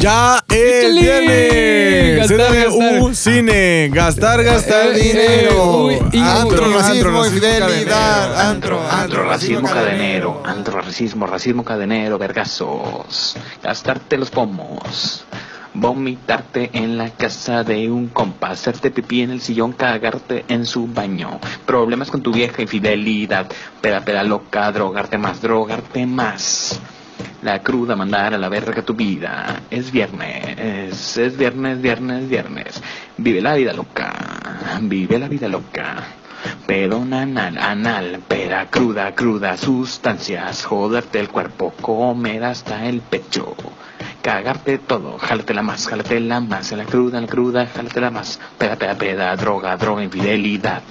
Ya es viernes. Gastar. Cine. Gastar, gastar Eh, dinero. eh, Antro, racismo, infidelidad. Antro, Antro, racismo cadenero, antro, racismo, racismo cadenero, vergazos, gastarte los pomos, vomitarte en la casa de un compa, hacerte pipí en el sillón, cagarte en su baño, problemas con tu vieja infidelidad, peda, peda loca, drogarte más, drogarte más. La cruda mandar a la verga tu vida. Es viernes, es viernes, viernes, viernes. Vive la vida loca, vive la vida loca. Pedón anal, anal, pera cruda, cruda, sustancias, joderte el cuerpo, comer hasta el pecho, cagarte todo, jálatela más, jálatela más, la cruda, la cruda, jálatela más, peda, peda, peda, droga, droga, infidelidad,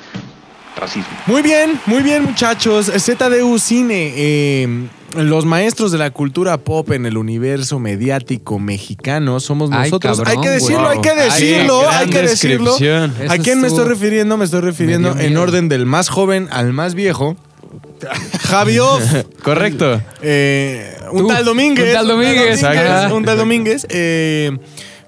racismo. Muy bien, muy bien, muchachos. ZDU Cine. eh, los maestros de la cultura pop en el universo mediático mexicano somos Ay, nosotros. cabrón, hay que decirlo, hay que Ay, decirlo, gran hay que decirlo. descripción. Eso ¿A quién me estuvo- estoy refiriendo? Me estoy refiriendo dio en miedo. orden del más joven al más viejo. Javi Off. Correcto. Eh, un Tú, tal Domínguez. un tal Domínguez, Un tal Domínguez. eh,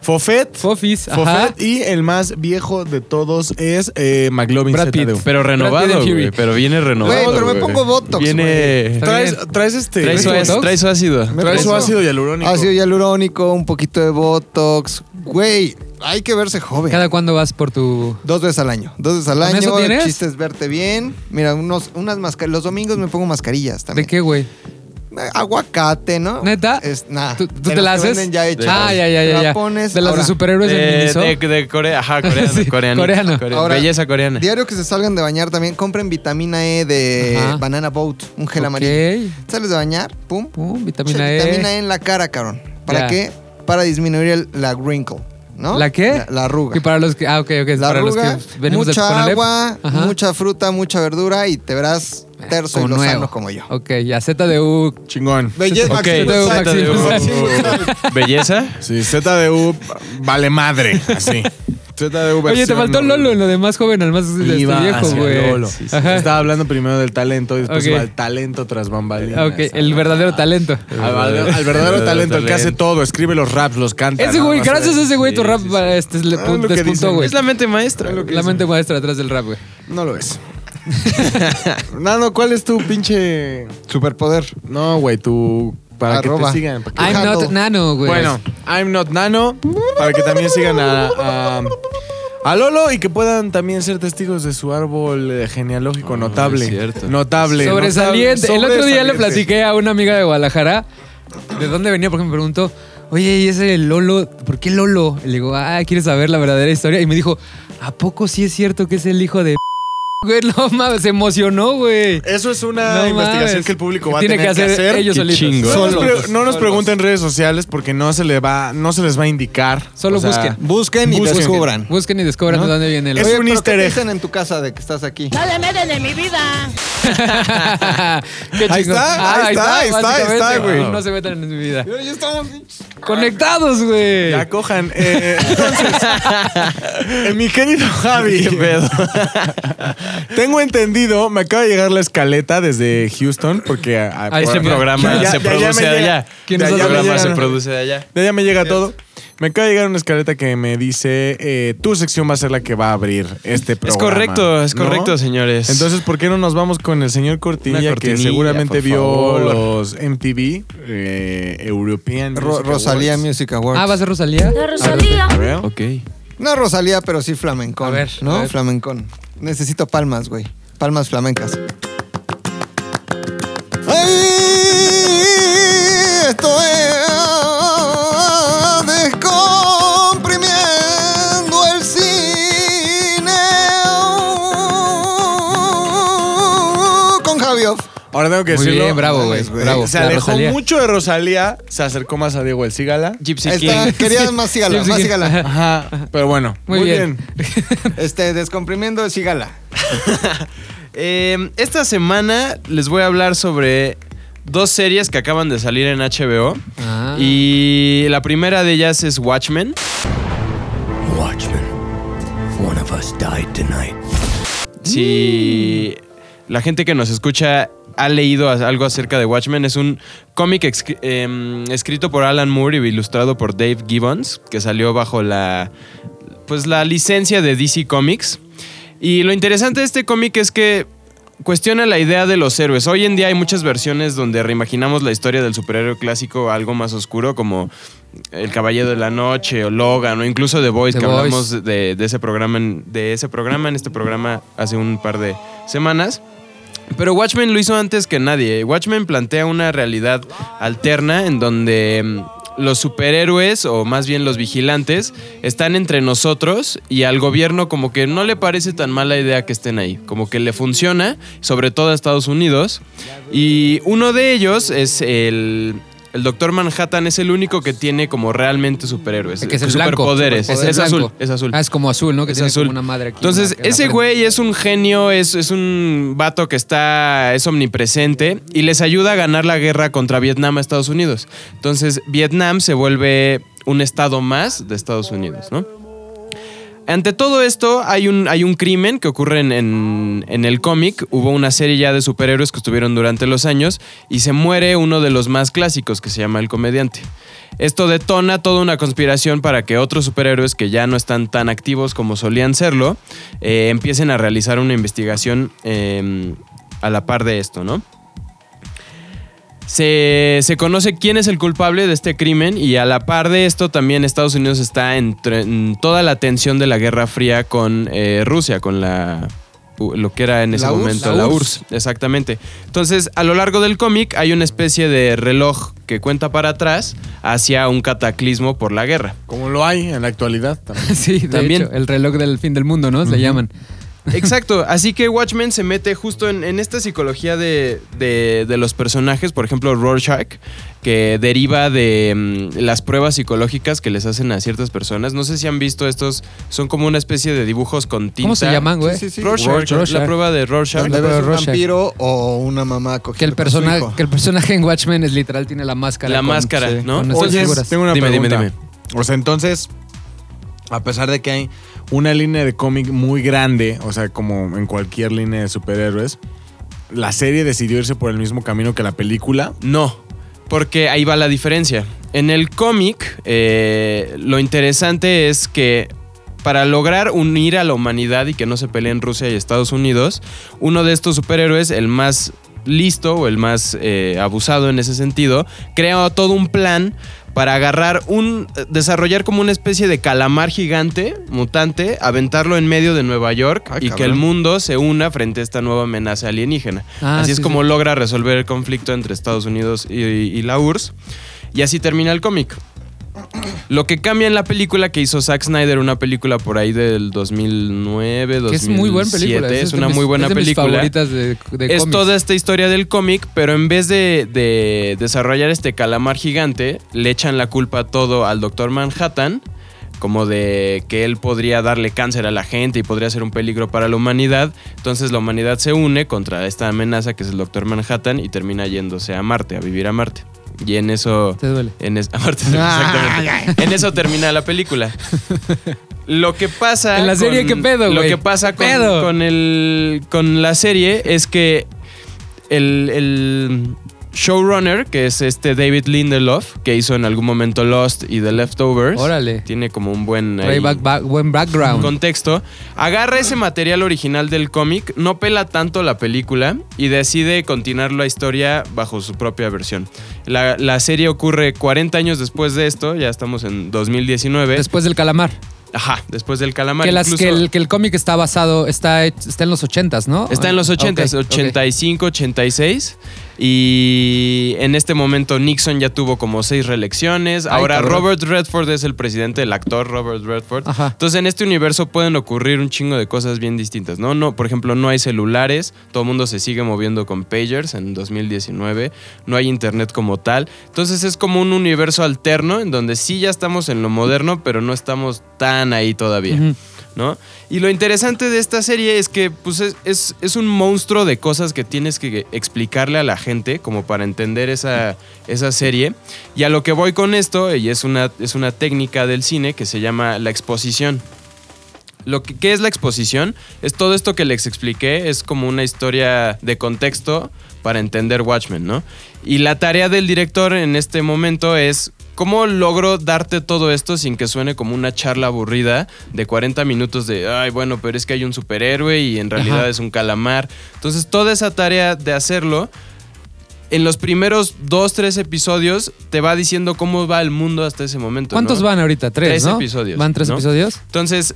Fofet. Fofis, ajá. Fofet. Y el más viejo de todos es eh, McLovin Brad Pitt. ZDU. Pero renovado, güey. Pero viene renovado. Güey, pero me pongo Botox, Viene. Traes, traes este. Trae su, ¿Traes Botox? trae su ácido. Traes su ácido hialurónico. Ácido hialurónico, un poquito de Botox. Güey, hay que verse joven. ¿Cada cuándo vas por tu...? Dos veces al año. Dos veces al ¿Con año. eso tienes? El chiste es verte bien. Mira, unos, unas mascarillas. Los domingos me pongo mascarillas ¿De también. qué, güey? Aguacate, ¿no? ¿Neta? Es, nah, ¿Tú, te la que haces? ya hechas. Ah, ya, ya, ya. Ya. pones. de las ahora, de superhéroes en De, Miniso. de, de Corea. Ajá, coreano. Sí, coreano. coreano. Ahora, Belleza coreana. Diario que se salgan de bañar también, compren vitamina E de Ajá. Banana Boat, un gel Ok. amarillo. Sales de bañar, pum. Pum, vitamina Che, E. Vitamina E en la cara, cabrón. ¿Para Ya. qué? Para disminuir el- la wrinkle, ¿no? ¿La qué? La, la arruga. Y para los que... Ah, ok, ok. la para arruga, los que venimos mucha agua, Ajá. mucha fruta, mucha verdura y te verás terso y Como lozano nuevo. como yo. Ok, ya ZDU. Chingón. Belleza, Ok, ZDU. Máximo. Belleza. Sí, ZDU vale madre. Así. ZDU Oye, te faltó. Lolo, en lo de más joven al más este, Iba viejo, güey. Estaba hablando primero del talento y después Ok. iba al talento tras bambalinas. Ok, el verdadero talento. Al, al- al verdadero talento, el que hace todo, escribe los raps, los canta. Ese güey, No gracias a ese güey, tu rap sí, sí. este, le Ah, despuntó, güey. Es la mente maestra. Lo que La mente maestra atrás del rap, güey. No lo es. Nano, ¿cuál es tu pinche. Superpoder. No, güey, tu. Para que te sigan. para que- I'm Handle. not nano, güey. Bueno, I'm not Nano. Para que también sigan a, a, a Lolo y que puedan también ser testigos de su árbol eh, genealógico Ah, notable. es cierto. Notable. Sobresaliente. notable, El otro día le platiqué a una amiga de Guadalajara de dónde venía, porque me preguntó, oye, ¿y ese Lolo? ¿Por qué Lolo? Y le digo, ah, ¿quieres saber la verdadera historia? Y me dijo, ¿a poco sí es cierto que es el hijo de... Güey, no mames, se emocionó, güey. Eso es una No investigación mames. que el público va Tiene a tener que hacer, ellos Qué solitos. chingo. No nos, Solos. pre- no nos Solos. pregunten en redes sociales porque no se, le va, no se les va a indicar. Solo O sea, busquen. Busquen y Busquen. descubran. Busquen y descubran ¿No? de dónde viene el... Es Oye, un easter ¿qué te egg. dicen en tu casa de que estás aquí? No le meten en mi vida. Qué Ahí chingón. está, Ah, ahí está, ahí está, ahí está, güey. No se metan en mi vida. Pero ya estamos... Conectados, güey. Ya cojan. Eh, entonces, eh, mi querido Javi. Tengo entendido, me acaba de llegar la escaleta desde Houston porque a- a- Este programa Ya- se ya- produce me de allá. ¿Quién De nos allá hace me El programa llegan- se produce de allá. de allá me llega todo. Me acaba de llegar una escaleta que me dice, eh, tu sección va a ser la que va a abrir este Es programa. correcto, es ¿no? correcto, señores. Entonces, ¿por qué no nos vamos con el señor Cortinilla, Una que cortinilla, seguramente vio favor. los MTV eh, European Ro- Music Rosalía Awards? Music Awards. Ah, ¿va a ser Rosalía? La Rosalía. A ver. Ok. No Rosalía, pero sí flamencón. A ver, ¿no? a ver. Flamencón. Necesito palmas, güey. Palmas flamencas. Ahora tengo que Muy decirlo. bien, bravo, güey. Bravo. Se La alejó Rosalía. mucho de Rosalía, se acercó más a Diego El Cigala. Gypsy King. está, quería más sígala, Sí, sí, más sí. sígala. Ajá, pero bueno. Muy Muy, bien. bien. Este, descomprimiendo el sígala. Eh, esta semana les voy a hablar sobre dos series que acaban de salir en HBO. Ah. Y la primera de ellas es Watchmen. Watchmen. One of us died tonight. Si la gente que nos escucha ha leído algo acerca de Watchmen, es un cómic em, escrito por Alan Moore y ilustrado por Dave Gibbons, que salió bajo la, pues, la licencia de DC Comics. Y lo interesante de este cómic es que cuestiona la idea de los héroes. Hoy en día hay muchas versiones donde reimaginamos la historia del superhéroe clásico a algo más oscuro, como El Caballero de la Noche o Logan o incluso The Voice, que Boys. hablamos de, de ese programa en, de ese programa en este programa hace un par de semanas. Pero Watchmen lo hizo antes que nadie. Watchmen plantea una realidad alterna en donde mm, los superhéroes, o más bien los vigilantes, están entre nosotros y al gobierno como que no le parece tan mala idea que estén ahí. Como que le funciona, sobre todo a Estados Unidos. Y uno de ellos es el... El Doctor Manhattan es el único que tiene como realmente superhéroes. Que es el blanco. superpoderes. Es, azul, es azul. Ah, es como azul, ¿no? Que Es tiene azul. como una madre aquí. Entonces, ese güey es un genio, es, es un vato que está, es omnipresente y les ayuda a ganar la guerra contra Vietnam a Estados Unidos. Entonces, Vietnam se vuelve un estado más de Estados Unidos, ¿no? Ante todo esto, hay un, hay un crimen que ocurre en, en- el cómic. Hubo una serie ya de superhéroes que estuvieron durante los años y se muere uno de los más clásicos que se llama El Comediante. Esto detona toda una conspiración para que otros superhéroes que ya no están tan activos como solían serlo, eh, empiecen a realizar una investigación eh, a la par de esto, ¿no? Se, se conoce quién es el culpable de este crimen y a la par de esto también Estados Unidos está entre- en toda la tensión de la Guerra Fría con eh, Rusia, con la lo que era en ese La URSS. momento La la URSS. URSS, exactamente. Entonces, a lo largo del cómic hay una especie de reloj que cuenta para atrás hacia un cataclismo por la guerra. Como lo hay en la actualidad también. Sí, de También. hecho, el reloj del fin del mundo, ¿no? Le llaman. Exacto, así que Watchmen se mete justo en, en esta psicología de, de- de los personajes, por ejemplo Rorschach, que deriva de mm, las pruebas psicológicas que les hacen a ciertas personas. No sé si han visto estos, son como una especie de dibujos con tinta. ¿Cómo se llaman, güey? Sí, sí, sí. Rorschach, Rorschach. la prueba de Rorschach. Donde Pero ves un Rorschach. vampiro o una mamá Que el, que el personaje en Watchmen es literal, tiene la máscara. La con- máscara, sí, ¿no? con Oye. Tengo una Dime, dime, pregunta. O sea, entonces, a pesar de que hay una línea de cómic muy grande, o sea, como en cualquier línea de superhéroes, la serie decidió irse por el mismo camino que la película. No, porque ahí va la diferencia. En el cómic, eh, lo interesante es que para lograr unir a la humanidad y que no se peleen Rusia y Estados Unidos, uno de estos superhéroes, el más listo o el más eh, abusado en ese sentido, crea todo un plan para agarrar un. desarrollar como una especie de calamar gigante, mutante, aventarlo en medio de Nueva York Ay, y que el mundo se una frente a esta nueva amenaza alienígena. Ah, Así es como sí. logra resolver el conflicto entre Estados Unidos y, y la URSS. Y así termina el cómic. Lo que cambia en la película que hizo Zack Snyder, una película por ahí del 2009, 2007, Que es muy buena película. Es, una mis- muy buena es de mis película. favoritas de, de Es cómics. toda esta historia del cómic, pero en vez de, de desarrollar este calamar gigante, le echan la culpa todo al Doctor Manhattan, como de que él podría darle cáncer a la gente y podría ser un peligro para la humanidad. Entonces la humanidad se une contra esta amenaza que es el Doctor Manhattan y termina yéndose a Marte, a vivir a Marte. Y en eso... Te duele. En es- a Marte, exactamente. En eso termina la película. Lo que pasa. En la serie, ¿qué pedo, Lo güey? que pasa con, con el, con la serie es que el, el showrunner, que es este David Lindelof, que hizo en algún momento Lost y The Leftovers, Órale. tiene como un buen ahí back- back- buen background. contexto, agarra ese material original del cómic, no pela tanto la película y decide continuar la historia bajo su propia versión. La, la serie ocurre 40 años después de esto, ya estamos en 2019. Después del calamar. Ajá, después del calamar. que, las- incluso- que el, que el cómic está basado, está, está en los 80s, ¿no? Está en los 80, Ok, ok. 85, 86. Y en este momento Nixon ya tuvo como seis reelecciones. Ay, Ahora cabrón. Robert Redford es el presidente, el actor Robert Redford. Ajá. Entonces en este universo pueden ocurrir un chingo de cosas bien distintas, ¿no? no por ejemplo, no hay celulares, todo el mundo se sigue moviendo con pagers en 2019, no hay internet como tal. Entonces es como un universo alterno en donde sí ya estamos en lo moderno, pero no estamos tan ahí todavía. ¿No? Y lo interesante de esta serie es que pues, es, es- es un monstruo de cosas que tienes que explicarle a la gente como para entender esa, esa serie. Y a lo que voy con esto, y es una, es una técnica del cine que se llama la exposición. Lo que, ¿Qué es la exposición? Es todo esto que les expliqué, es como una historia de contexto para entender Watchmen, ¿no? Y la tarea del director en este momento es cómo logro darte todo esto sin que suene como una charla aburrida de 40 minutos de, ay, bueno, pero es que hay un superhéroe y en realidad Ajá. es un calamar. Entonces, toda esa tarea de hacerlo, en los primeros dos, tres episodios, te va diciendo cómo va el mundo hasta ese momento. ¿Cuántos ¿no? van ahorita? Tres, Tres ¿no? episodios, ¿Van tres ¿no? episodios? Entonces,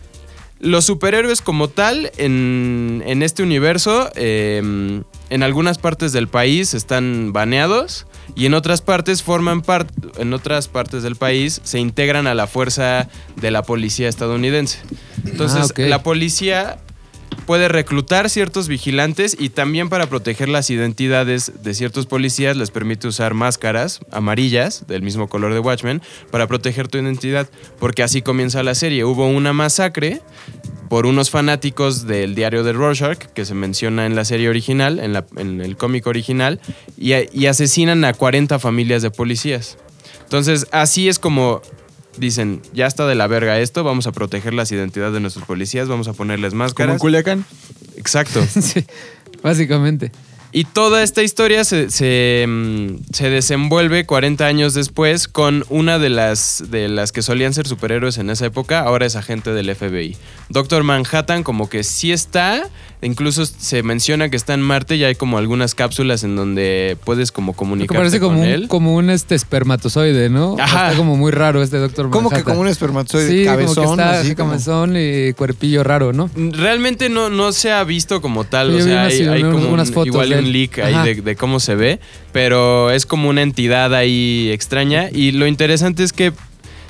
los superhéroes como tal, en, en este universo, eh, en algunas partes del país están baneados y en otras partes forman parte, en otras partes del país se integran a la fuerza de la policía estadounidense. Entonces, Ah, la policía puede reclutar ciertos vigilantes y también para proteger las identidades de ciertos policías les permite usar máscaras amarillas del mismo color de Watchmen para proteger tu identidad, porque así comienza la serie. Hubo una masacre por unos fanáticos del diario de Rorschach, que se menciona en la serie original, en, el cómic original, y, y asesinan a 40 familias de policías. Entonces, así es como dicen, ya está de la verga esto, vamos a proteger las identidades de nuestros policías, vamos a ponerles Como en máscaras. Culiacán. Exacto. sí, básicamente. Y toda esta historia se, se, mm, se desenvuelve 40 años después con una de las, de las que solían ser superhéroes en esa época, ahora es agente del FBI. Doctor Manhattan como que sí está, incluso se menciona que está en Marte y hay como algunas cápsulas en donde puedes como Que comunicarte parece como con un, él. como un este espermatozoide, ¿no? Ajá. Está como muy raro este doctor ¿Cómo que Manhattan. como un espermatozoide Sí, cabezón? como que está así como- cabezón y cuerpillo raro, ¿no? Realmente no, no se ha visto como tal, Yo o sea, hay, hay como unas un- fotos igual de un leak ahí de, de cómo se ve, pero es como una entidad ahí extraña y lo interesante es que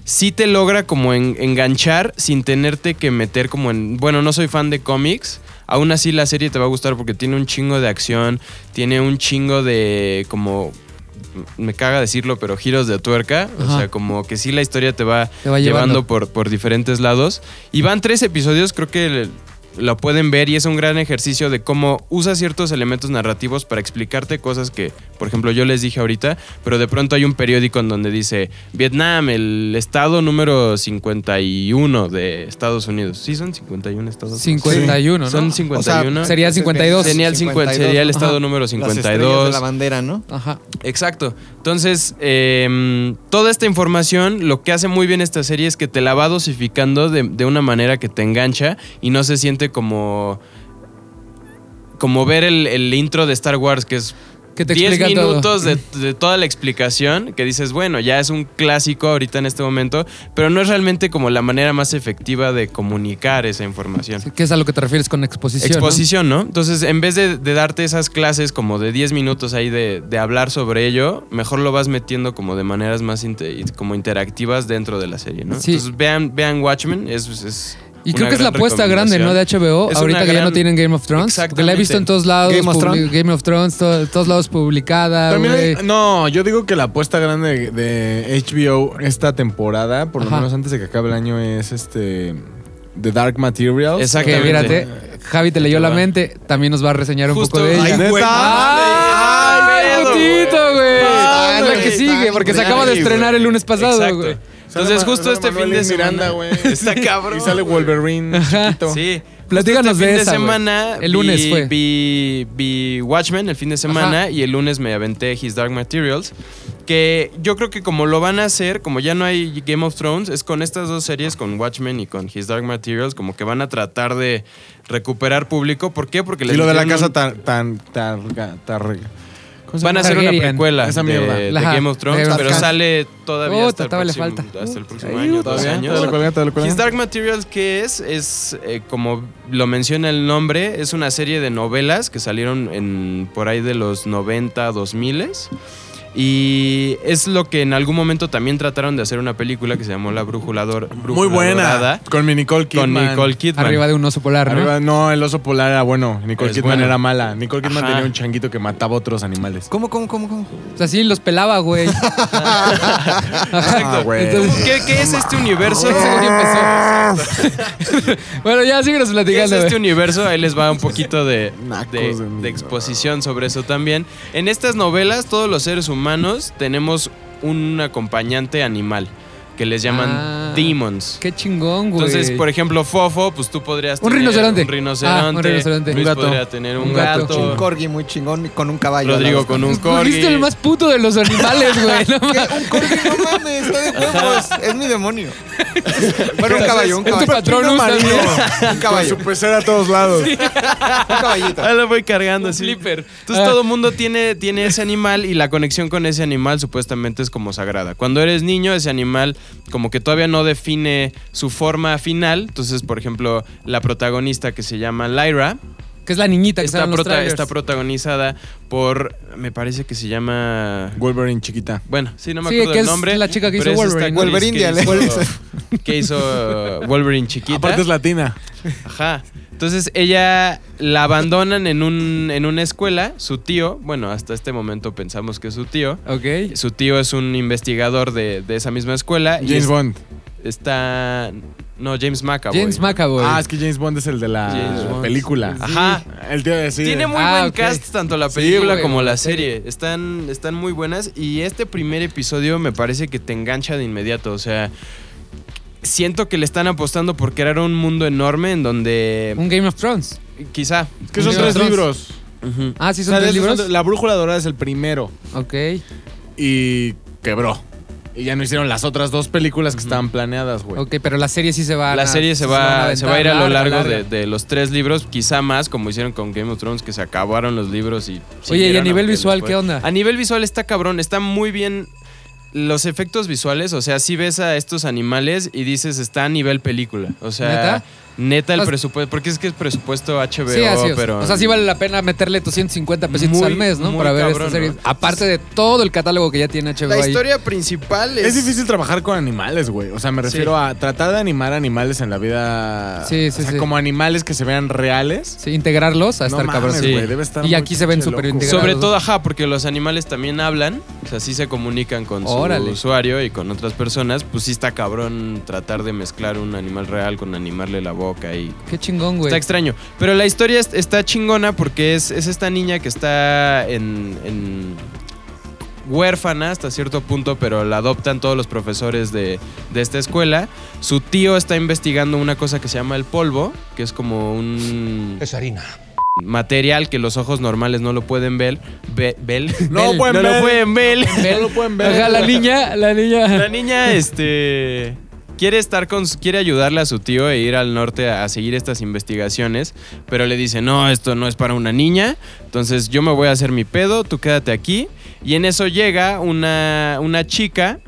sí te logra como en- enganchar sin tenerte que meter como en, bueno, no soy fan de cómics, aún así la serie te va a gustar porque tiene un chingo de acción, tiene un chingo de como me caga decirlo, pero giros de tuerca. O sea, como que sí la historia te va, Te va llevando, llevando. por, por diferentes lados. Y van tres episodios, creo que lo pueden ver y es un gran ejercicio de cómo usa ciertos elementos narrativos para explicarte cosas que, por ejemplo, yo les dije ahorita, pero de pronto hay un periódico en donde dice Vietnam, el estado número 51 de Estados Unidos. Sí, son 51 estados. 51, ¿no? Son 51. Sería 52. Sería el, 50 sería el estado Ajá. número Las estrellas 52. de la bandera, ¿no? Ajá. Exacto. Entonces, eh, toda esta información, lo que hace muy bien esta serie es que te la va dosificando de, de una manera que te engancha y no se siente como. Como ver el, el intro de Star Wars, que es Que te 10 explica todo. minutos de, de toda la explicación, que dices, bueno, ya es un clásico ahorita en este momento, pero no es realmente como la manera más efectiva de comunicar esa información. ¿Qué es a lo que te refieres con exposición? Exposición, ¿no? Entonces, en vez de, de darte esas clases como de 10 minutos ahí de, de hablar sobre ello, mejor lo vas metiendo como de maneras más como interactivas dentro de la serie, ¿no? Sí. Entonces, vean, vean Watchmen, es... es Y creo que es la apuesta grande, ¿no? De HBO, Es ahorita que ya no tienen Game of Thrones. Porque la he visto en todos lados. Game of Thrones. Game of Thrones, to- todos lados publicada, También hay- güey. no, yo digo que la apuesta grande de HBO esta temporada, por lo Ajá. menos antes de que acabe el año, es este The Dark Materials. Que Exactamente. mírate, Javi te leyó la mente, también nos va a reseñar un Justo- poco de Ay, ella. güey, ¡Ay, Ay, putito, güey! Ay, la güey, que sigue, ay, porque se güey, acaba de güey. estrenar el lunes pasado, güey. Entonces, Sale- justo sale este fin de semana... Miranda, güey. Está cabrón. Y sale Wolverine chiquito. Sí. Platícanos este de fin esa, de semana. El lunes vi, fue. Vi, vi Watchmen el fin de semana Ajá. y el lunes me aventé His Dark Materials. Que yo creo que como lo van a hacer, como ya no hay Game of Thrones, es con estas dos series, con Watchmen y con His Dark Materials, como que van a tratar de recuperar público. ¿Por qué? Porque Y les lo de la casa un- tan, tan, tan, tan, ¿cómo se Van a hacer una Targaryen. precuela Esa de, mierda. de Ajá. Game of Thrones, pero sale todavía Oh, hasta, el todavía le próximo, falta. hasta el próximo año, dos ¿Todavía? años. ¿Todavía Dark Materials, ¿qué es? Es, eh, como lo menciona el nombre, es una serie de novelas que salieron en, por ahí de los 90, 2000 y es lo que en algún momento también trataron de hacer una película que se llamó La Brújula, Dor- Brújula Muy buena. Dorada, Con mi Nicole con Kidman. Nicole Kidman. Arriba de un oso polar, ¿no? Arriba- no, el oso polar era bueno. Nicole Es Kidman bueno. era mala. Nicole Kidman Ajá. tenía un changuito que mataba a otros animales. ¿Cómo, cómo, cómo, cómo? O sea, sí, los pelaba, güey. Ah, güey. Entonces- ¿Qué, qué es este universo? Bueno, ya síguenos ¿Qué es platicando. este güey. universo? Ahí les va un poquito de, de- de exposición sobre eso también. En estas novelas, todos los seres humanos tenemos un acompañante animal que les llaman Ah. demons. Qué chingón, güey. Entonces, por ejemplo, Fofo, pues tú podrías Un tener rinoceronte. un rinoceronte. Ah, un rinoceronte. Luis Un gato. podría tener un, Un gato. gato. Un corgi muy chingón con un caballo. al Rodrigo con un Escogiste corgi. el más puto de los animales, güey. Un corgi, no mames, está de huevos. Es mi demonio. Bueno, un caballo, un Es tu caballo. patrón marino. Un Con caballo. su pecera a todos lados. Un caballito. Ah, lo voy cargando así. flipper. Entonces Ah. todo el mundo tiene, tiene ese animal y la conexión con ese animal supuestamente es como sagrada. Cuando eres niño, ese animal como que todavía no define su forma final. Entonces, por ejemplo, la protagonista que se llama Lyra Que es la niñita que está, prota- está protagonizada por, me parece que se llama... Wolverine chiquita. Bueno, sí, no me Sí, acuerdo que el es nombre. la chica que hizo es Wolverine. actriz Wolverine, que hizo, que hizo Wolverine chiquita. Aparte es latina. Ajá. Entonces ella la abandonan en, un, en una escuela. Su tío, bueno, hasta este momento pensamos que es su tío. Ok. Su tío es un investigador de, de esa misma escuela. y James es- Bond. Está. No, James McAvoy. James McAvoy. Ah, es que James Bond es el de la Bond. película. Ajá. El tío de sí. Tiene muy Ah, buen ok. cast, tanto la Sí, película güey, como la la serie. serie. Están, están muy buenas. Y este primer episodio me parece que te engancha de inmediato. O sea, siento que le están apostando por crear un mundo enorme en donde. Un Game of Thrones. Quizá. Es que son Game of tres Thrones. libros. Ujú. Ah, sí, O son sea, de tres esos libros. son- La brújula dorada es el primero. Ok. Y quebró. Y ya no hicieron las otras dos películas que estaban planeadas, güey. Ok, pero la serie sí se va a. La serie se va, se va a ir a lo largo de, de los tres libros, quizá más, como hicieron con Game of Thrones, que se acabaron los libros y. Oye, y a siguieron, nivel aunque visual, les ¿qué onda? A nivel visual está cabrón, está muy bien. Los efectos visuales, o sea, si ves a estos animales y dices está a nivel película. O sea. Neta, el presupuesto, porque es que es presupuesto HBO, Sí, así es. pero. O sea, sí vale la pena meterle 250 pesitos Muy, al mes, ¿no? Para ver cabrón, esta serie. ¿no? Aparte de todo el catálogo que ya tiene HBO La ahí. historia principal es. Es difícil trabajar con animales, güey. O sea, me refiero a tratar de animar animales en la vida. Sí, sí, o sea, sí. como animales que se vean reales. Sí, integrarlos a No estar cabrón. mames, Sí. güey, debe estar Y aquí se ven súper integrados. Sobre todo, ajá, porque los animales también hablan, o sea, sí se comunican con su usuario y con otras personas, pues sí está cabrón tratar de mezclar un animal real con animarle la boca y... Qué chingón, güey. Está extraño. Pero la historia es- está chingona porque es, es esta niña que está en, en huérfana hasta cierto punto, pero la adoptan todos los profesores de, de esta escuela. Su tío está investigando una cosa que se llama el polvo, que es como un Es harina. material que los ojos normales no lo pueden ver. Ve- ¿Vel? No Bel. pueden no ver. lo pueden ver. No lo pueden ver. La niña, la niña. La niña, este. Quiere estar con quiere ayudarle a su tío e ir al norte a, a seguir estas investigaciones, pero le dice, no, esto no es para una niña, entonces yo me voy a hacer mi pedo, tú quédate aquí. Y en eso llega una, una chica,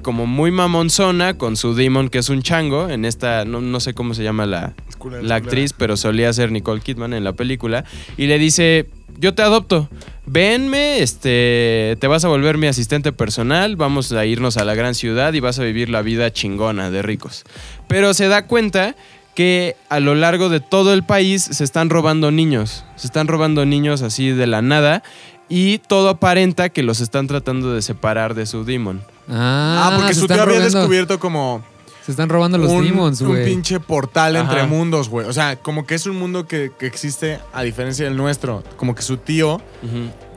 como muy mamonzona, con su demon, que es un chango, en esta, no, no sé cómo se llama la, la actriz, pero solía ser Nicole Kidman en la película, y le dice, yo te adopto, venme, este, te vas a volver mi asistente personal, vamos a irnos a la gran ciudad y vas a vivir la vida chingona de ricos. Pero se da cuenta que a lo largo de todo el país se están robando niños, se están robando niños así de la nada. Y todo aparenta que los están tratando de separar de su demon. Ah, Ah, porque su tío había descubierto como Se están robando los un, demons, un güey. pinche portal Ajá. entre mundos, güey. O sea, como que es un mundo que, que existe a diferencia del nuestro. Como que su tío,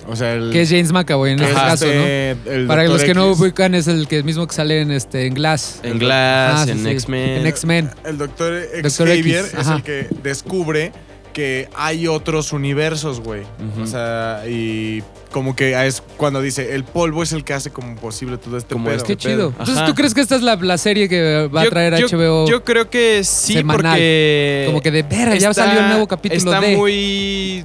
o sea, el. Que es James McAvoy en este es caso, ¿no? este, el Para los que no X, ubican, es el que mismo que sale en, este, en Glass. En Glass, Ah, sí, en sí. X-Men. En X-Men. El doctor Dr. Xavier X, es el que descubre que hay otros universos, güey. O sea, y como que es cuando dice, el polvo es el que hace como posible todo este Como pedo. este Qué chido. pedo. Entonces. ¿tú crees que esta es la, la serie que va a traer yo- HBO? Yo creo que sí, semanal. porque. Como que de verga, ya salió el nuevo capítulo Está de- muy.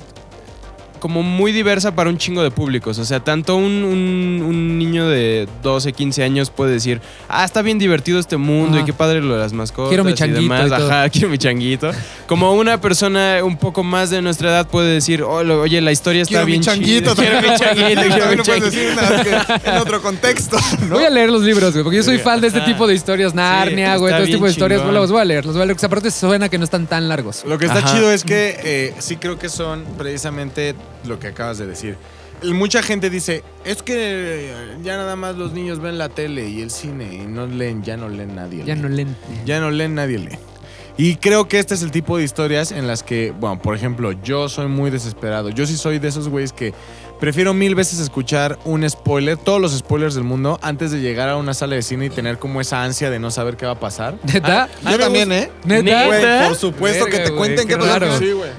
Como muy diversa para un chingo de públicos. O sea, tanto un, un- un niño de 12, 15 años puede decir, ah, está bien divertido este mundo Ajá. y qué padre lo de las mascotas. Quiero mi y changuito demás". y todo. Ajá, quiero mi changuito. Como una persona un poco más de nuestra edad puede decir, "Oh, lo- oye, la historia está Quiero mi bien changuito. chida. Quiero mi changuito, quiero mi no puedes changuito. decir nada que en otro contexto. Voy a leer los libros, güey, porque yo soy fan de este tipo de historias, Narnia, güey, está todo este tipo de bien historias. Pues los voy a leer, los voy a leer. porque aparte suena que no están tan largos. Lo que está Ajá. chido es que eh, sí creo que son precisamente lo que acabas de decir. Mucha gente dice, es que eh, ya nada más los niños ven la tele y el cine y no leen, ya no leen nadie. Ya lee. no leen. Ya no leen, nadie lee. Y creo que este es el tipo de historias en las que, bueno, por ejemplo, yo soy muy desesperado. Yo sí soy de esos güeyes que prefiero mil veces escuchar un spoiler, todos los spoilers del mundo, antes de llegar a una sala de cine y tener como esa ansia de no saber qué va a pasar. ¿Neta? A mí Yo me también, ¿eh? ¿Neta? Güey, por supuesto Verga, que te cuenten qué qué pasó. raro. Sí, güey.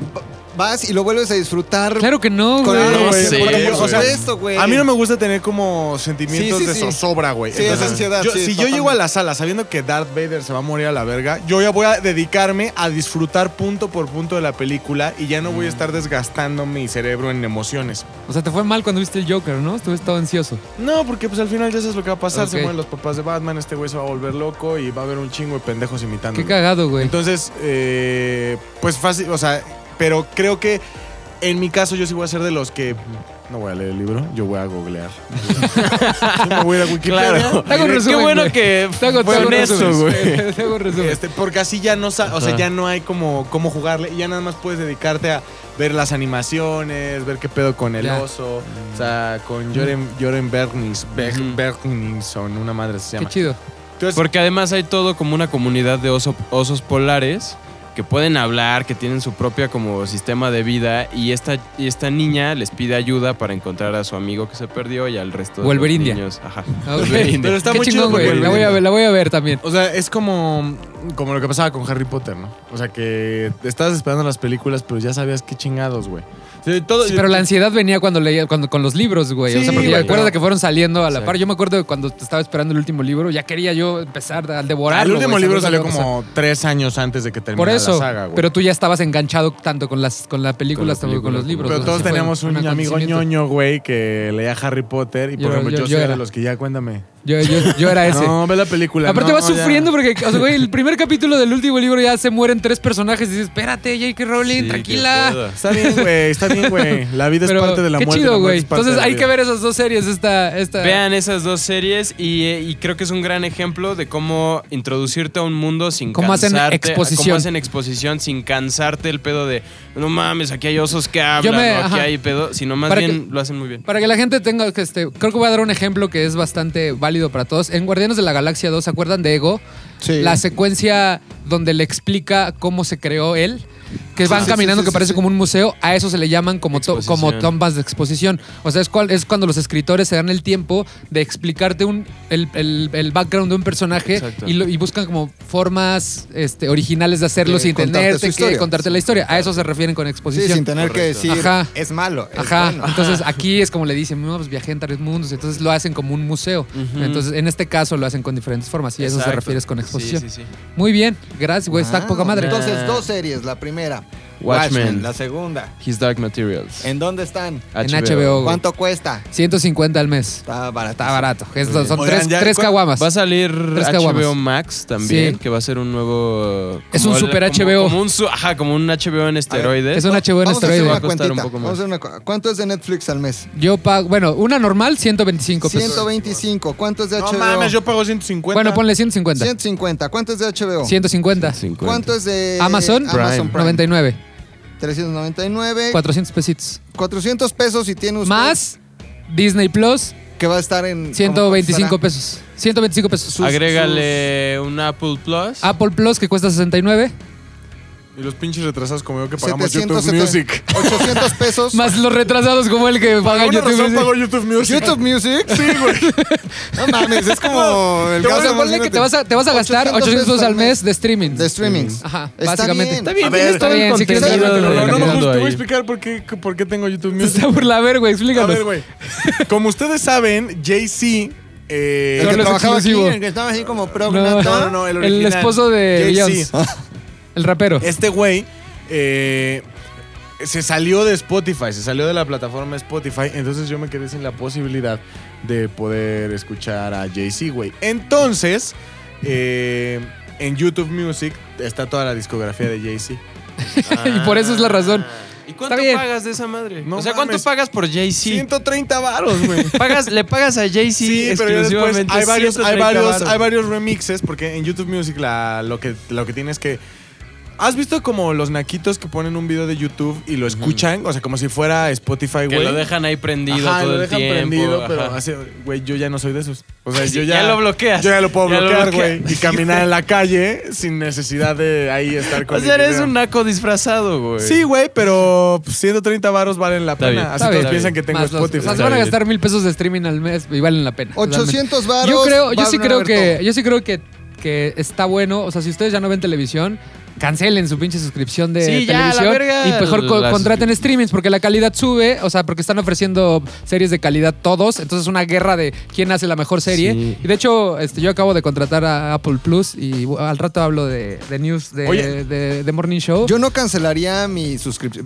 Vas y lo vuelves a disfrutar. Claro que no, Con güey. porque güey. por supuesto, güey. A mí no me gusta tener como sentimientos Sí, sí, de sí. zozobra, güey. Sí, esa ansiedad, yo- sí, si yo llego a la sala sabiendo que Darth Vader se va a morir a la verga, yo ya voy a dedicarme a disfrutar punto por punto de la película y ya no Mm. voy a estar desgastando mi cerebro en emociones. O sea, te fue mal cuando viste el Joker, ¿no? Estuve todo ansioso. No, porque pues al final ya sabes lo que va a pasar. Se mueren los papás de Batman, este güey se va a volver loco y va a haber un chingo de pendejos imitando. Qué cagado, güey. Entonces, eh, pues fácil, o sea, pero creo que en mi caso yo sí voy a ser de los que no voy a leer el libro, yo voy a googlear. Yo me voy a ir a Wikipedia. Claro. Te hago un Qué resumen, bueno güey. que fue honesto, güey. Te hago resumen. Este, porque así ya no o sea, ya no hay como cómo jugarle y ya nada más puedes dedicarte a ver las animaciones, ver qué pedo con el Ya. oso, o sea, con Joren, Joren Bernis, Ber- Ujú. Bergningson, una madre se Qué llama. chido. Entonces, Porque además hay todo como una comunidad de oso- osos polares que pueden hablar, que tienen su propia como sistema de vida y esta, y esta niña les pide ayuda para encontrar a su amigo que se perdió y al resto de Wolverindia. los niños. Ajá. Ah, ok. Wolverindia. Pero está Qué muy chingón, güey. el- La voy a ver, la voy a ver también. O sea, es como, como lo que pasaba con Harry Potter, ¿no? O sea, que estabas esperando las películas, pero ya sabías qué chingados, güey. Todo- Sí, pero la ansiedad venía cuando leía, cuando con los libros, güey. o sea, porque güey, acuérdate pero- que fueron saliendo a la Sí. par. Yo me acuerdo de cuando te estaba esperando el último libro, ya quería yo empezar a devorarlo. el último güey, libro salió como tres años antes de que terminara Por eso, la saga, güey. pero tú ya estabas enganchado tanto con las con la película como con los libros. Pero o sea, todos teníamos un, amigo ñoño, güey, que leía Harry Potter. Y por ejemplo, yo- yo, era. de los que ya cuéntame. Yo, yo, yo era ese. No, ve la película. Aparte no, vas ya. sufriendo porque, o sea, güey, el primer capítulo del último libro ya se mueren tres personajes y dices, espérate, J.K. Rowling, Sí, tranquila. Está bien, güey, está bien, güey. La vida Pero es parte de la qué muerte. chido, la muerte güey. es parte Entonces de la hay vida. que ver esas dos series. Esta, esta. Vean esas dos series y, eh, y creo que es un gran ejemplo de cómo introducirte a un mundo sin Cómo hacen cansarte. exposición. Cómo hacen exposición sin cansarte el pedo de no mames, aquí hay osos que hablan, me- o aquí ajá. hay pedo, sino más Para bien lo hacen muy bien. Para que la gente tenga que este, creo que voy a dar un ejemplo que es bastante válido para todos. En Guardianes de la Galaxia 2, ¿se acuerdan de Ego? Sí. La secuencia donde le explica cómo se creó él, que van sí, caminando sí, que sí, parece sí. como un museo, a eso se le llaman como, to- como tombas de exposición. O sea, es, cual- es cuando los escritores se dan el tiempo de explicarte un, el, el- el background de un personaje y, lo- y buscan como formas este, originales de hacerlo De sin tenerte que contarte la historia. A eso se refieren con Sí, exposición. sin tener que decir Ajá. es malo. es Ajá, bueno. entonces aquí es como le dicen, no, pues viajé en tres mundos, entonces lo hacen como un museo. Entonces, en este caso lo hacen con diferentes formas y a eso se Exacto. refieres con exposición. Sí, sí, sí. Muy bien, gracias, güey, está poca madre. Entonces, dos series. La primera, Watchmen. Watchmen. La segunda, His Dark Materials. ¿en dónde están? En HBO. ¿Cuánto cuesta? 150 al mes. Está barato. Está barato. Son Oigan, tres, ya, tres ¿cuál- caguamas. Va a salir Tres HBO caguamas. Max también, Sí. que va a ser un nuevo... Es como un el- super como- HBO. Como un, su- ajá, como un HBO en esteroides. Es un HBO en Vamos a hacer esteroide. una Va a costar un poco más. Vamos a hacer una cu- ¿Cuánto es de Netflix al mes? Yo pago, bueno, una normal, 125 pesos. 125. ¿Cuánto es de No HBO? mames, yo pago 150. Bueno, ponle 150. 150. ¿Cuánto es de HBO? 150. 50. ¿Cuánto es de Amazon, Amazon Prime? 99. 399. 400 pesitos. 400 pesos y tiene usted Más Disney Plus, que va a estar en 125 ¿cómo pesos. 125 pesos. Sus- Agrégale un Apple Plus. Apple Plus que cuesta 69. Y los pinches retrasados como yo que pagamos 770 YouTube Music. 800 pesos. Más los retrasados como el que paga YouTube. razón Music. pago YouTube Music. YouTube Music. Sí, güey. No mames, es como el a caso Ponle que te vas a, te vas a gastar 800 pesos al mes de streaming. de streamings. Ajá, Está básicamente. bien. Está bien, A ver, está el bien, de- pero No, no, te voy a explicar por qué, por qué tengo YouTube Music. está por la ver, güey, A explícanos. ver, güey. Como ustedes saben, Jay-Z. eh, El que trabajaba aquí, el que estaba así como pro. No. No, no, no, el El original. esposo de Jay-Z. Beyoncé. El rapero. Este güey eh, se salió de Spotify, se salió de la plataforma Spotify, entonces yo me quedé sin la posibilidad de poder escuchar a Jay-Z, güey. Entonces, eh, en YouTube Music está toda la discografía de Jay-Z. y por eso es la razón. ¿Y cuánto Está bien. pagas de esa madre? No o sea, ¿cuánto mames. pagas por Jay-Z? 130 varos, güey. Pagas, le pagas a Jay-Z Sí, pero después hay varios, hay 130 varios, varos. hay varios remixes, porque en YouTube Music la, lo, que, lo que tiene es que ¿Has visto como los naquitos que ponen un video de YouTube y lo escuchan? O sea, como si fuera Spotify, Que güey. lo dejan ahí prendido Ajá, todo lo el dejan tiempo. prendido, pero hace, güey, yo ya no soy de esos. O sea, Sí, yo ya, ya lo bloqueas. Yo ya lo puedo Ya bloquear, güey. Y caminar en la calle sin necesidad de ahí estar con O sea, eres video. un naco disfrazado, güey. Sí, güey, pero pues, 130 varos valen la Está pena. bien. Así Está todos bien. piensan que tengo Más los- Spotify. o sea, se Está van a gastar mil pesos de streaming al mes y valen la pena. 800 varos. Yo creo, yo sí creo que, yo sí creo que, que está bueno. O sea, si ustedes ya no ven televisión, cancelen su pinche suscripción de Sí, ya, la televisión verga, y mejor co- la contraten streamings porque la calidad sube, o sea, porque están ofreciendo series de calidad todos, entonces es una guerra de quién hace la mejor serie. Sí. Y de hecho, este, yo acabo de contratar a Apple Plus y uh, al rato hablo de, de news de, Oye. de- de Morning Show. Yo no cancelaría mi suscripción.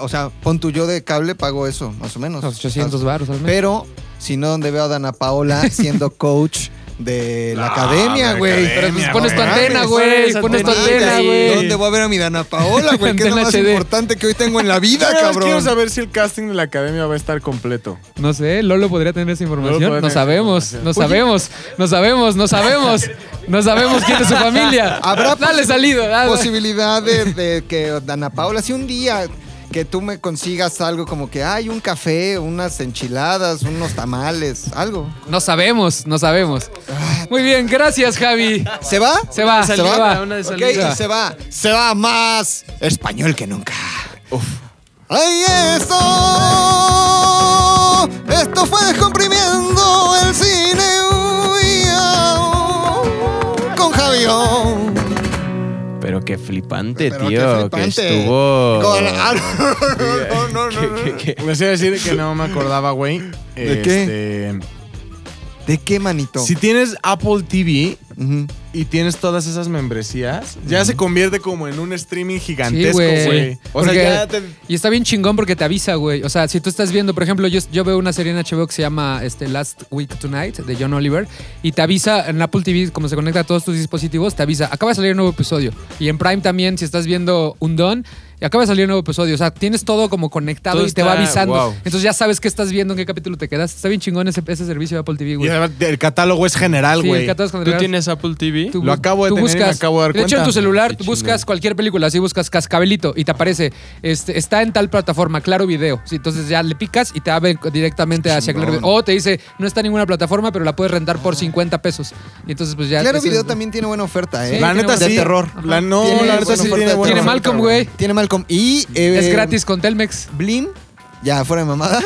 O sea, pon tu yo de cable, pago eso, más o menos. Los 800 baros al mes. Pero, si no, donde veo a Dana Paola siendo coach de la Ah, academia, de güey. Pero pues pones tu No antena, mames, güey. pones tu antena, güey. ¿Dónde voy a ver a mi Dana Paola, güey? Que es lo Antena más HD. importante que hoy tengo en la vida, más quiero cabrón. saber si el casting de la academia va a estar completo. No sé, Lolo podría tener esa información. No sabemos, no sabemos, no sabemos, no sabemos, no sabemos quién es su familia. Habrá Dale salido, dale. posibilidad de, de que Dana Paola, si un día que tú me consigas algo como que hay un café, unas enchiladas, unos tamales, algo. No sabemos, no sabemos. Muy bien, gracias, Javi. ¿Se va? Se va, se va. salida. y se va. Se va más español que nunca. ¡Ay, eso! Esto fue descomprimiendo Pero qué flipante, Pero qué tío. flipante. Que estuvo. Con- ah, no, no, no, ¿Qué- no, qué- no. qué? Les iba a decir que no me acordaba, güey. ¿De qué? Este, ¿De qué manito? Si tienes Apple TV Y tienes todas esas membresías, ya se convierte como en un streaming Sí, gigantesco, güey. güey. o sea, ya te... Y está bien chingón porque te avisa, güey. O sea, si tú estás viendo, por ejemplo, yo, yo veo una serie en HBO que se llama este, Last Week Tonight de John Oliver y te avisa en Apple TV, como se conecta a todos tus dispositivos, te avisa, acaba de salir un nuevo episodio. Y en Prime también, si estás viendo un Don, y acaba de salir un nuevo episodio. O sea, tienes todo como conectado Todo y te va avisando. wow. Entonces ya sabes qué estás viendo, en qué capítulo te quedas. Está bien chingón ese, ese servicio de Apple TV, güey. el catálogo es general, Sí, güey. el catálogo ¿Tú general. tienes Apple TV? Tú Lo acabo de tú tener y me acabo de dar De hecho, en tu celular tú buscas cualquier película, así buscas Cascabelito y te aparece, este, está en tal plataforma, Claro Video. Sí, entonces ya le picas y te abre directamente hacia Claro Video. O te dice, no está en ninguna plataforma, pero la puedes rentar por 50 pesos. Y entonces pues ya... Claro Video también tiene buena oferta, ¿eh? Sí, La neta sí. de terror. La, no, la neta sí tiene de buena Tiene Malcolm, güey. Tiene Malcolm. Y. eh, Es gratis con Telmex. Blim, ya fuera de mamada,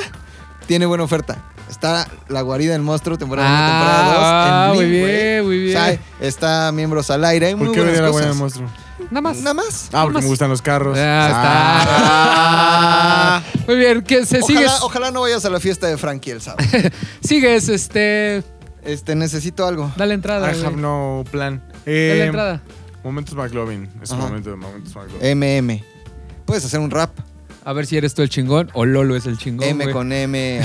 tiene buena oferta. Está La Guarida del Monstruo, temporada 1, Ah, temporada 2. muy en Blim, bien, muy bien. O sea, está Miembros al Aire. Hay muy ¿Por qué buenas la cosas. buena monstruo? Nada más. Nada más. Ah, porque me gustan los carros. Ya Ah. está. Muy bien, que se sigues, Ojalá, no vayas a la fiesta de Frankie el sábado. sigues, este, Este, necesito algo. dale entrada. I have no plan. Dale Eh, entrada. Momentos McLovin. Es Ajá. momento de Momentos McLovin. MM puedes hacer un rap. A ver si eres tú el chingón o Lolo es el chingón. M con M.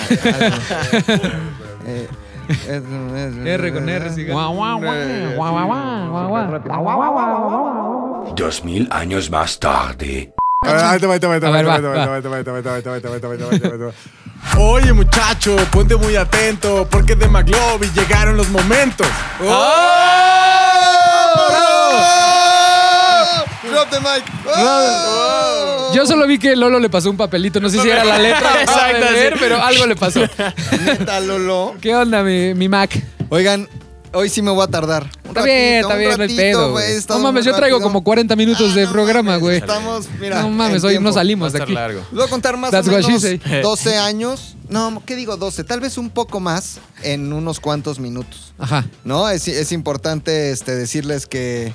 R con R, sigue. Dos mil años más tarde. Oye muchacho, ponte muy atento porque de McLovin llegaron los momentos. ¡Oh! Drop the mic. Oh. Yo solo vi que Lolo le pasó un papelito, no sé si era la letra de Exacto, pero algo le pasó. Neta, Lolo. ¿Qué onda, mi, mi Mac? Oigan, hoy sí me voy a tardar. Un Está bien, ratito, está un bien, no hay pedo. No mames, yo traigo como 40 minutos de Ah, no programa, güey. Estamos, mira. No mames, hoy tiempo. no salimos de aquí. largo. Voy a contar más That's o what she menos say. 12 años. No, ¿qué digo 12? Tal vez un poco más en unos cuantos minutos. Ajá. ¿No? Es, es importante este, decirles que,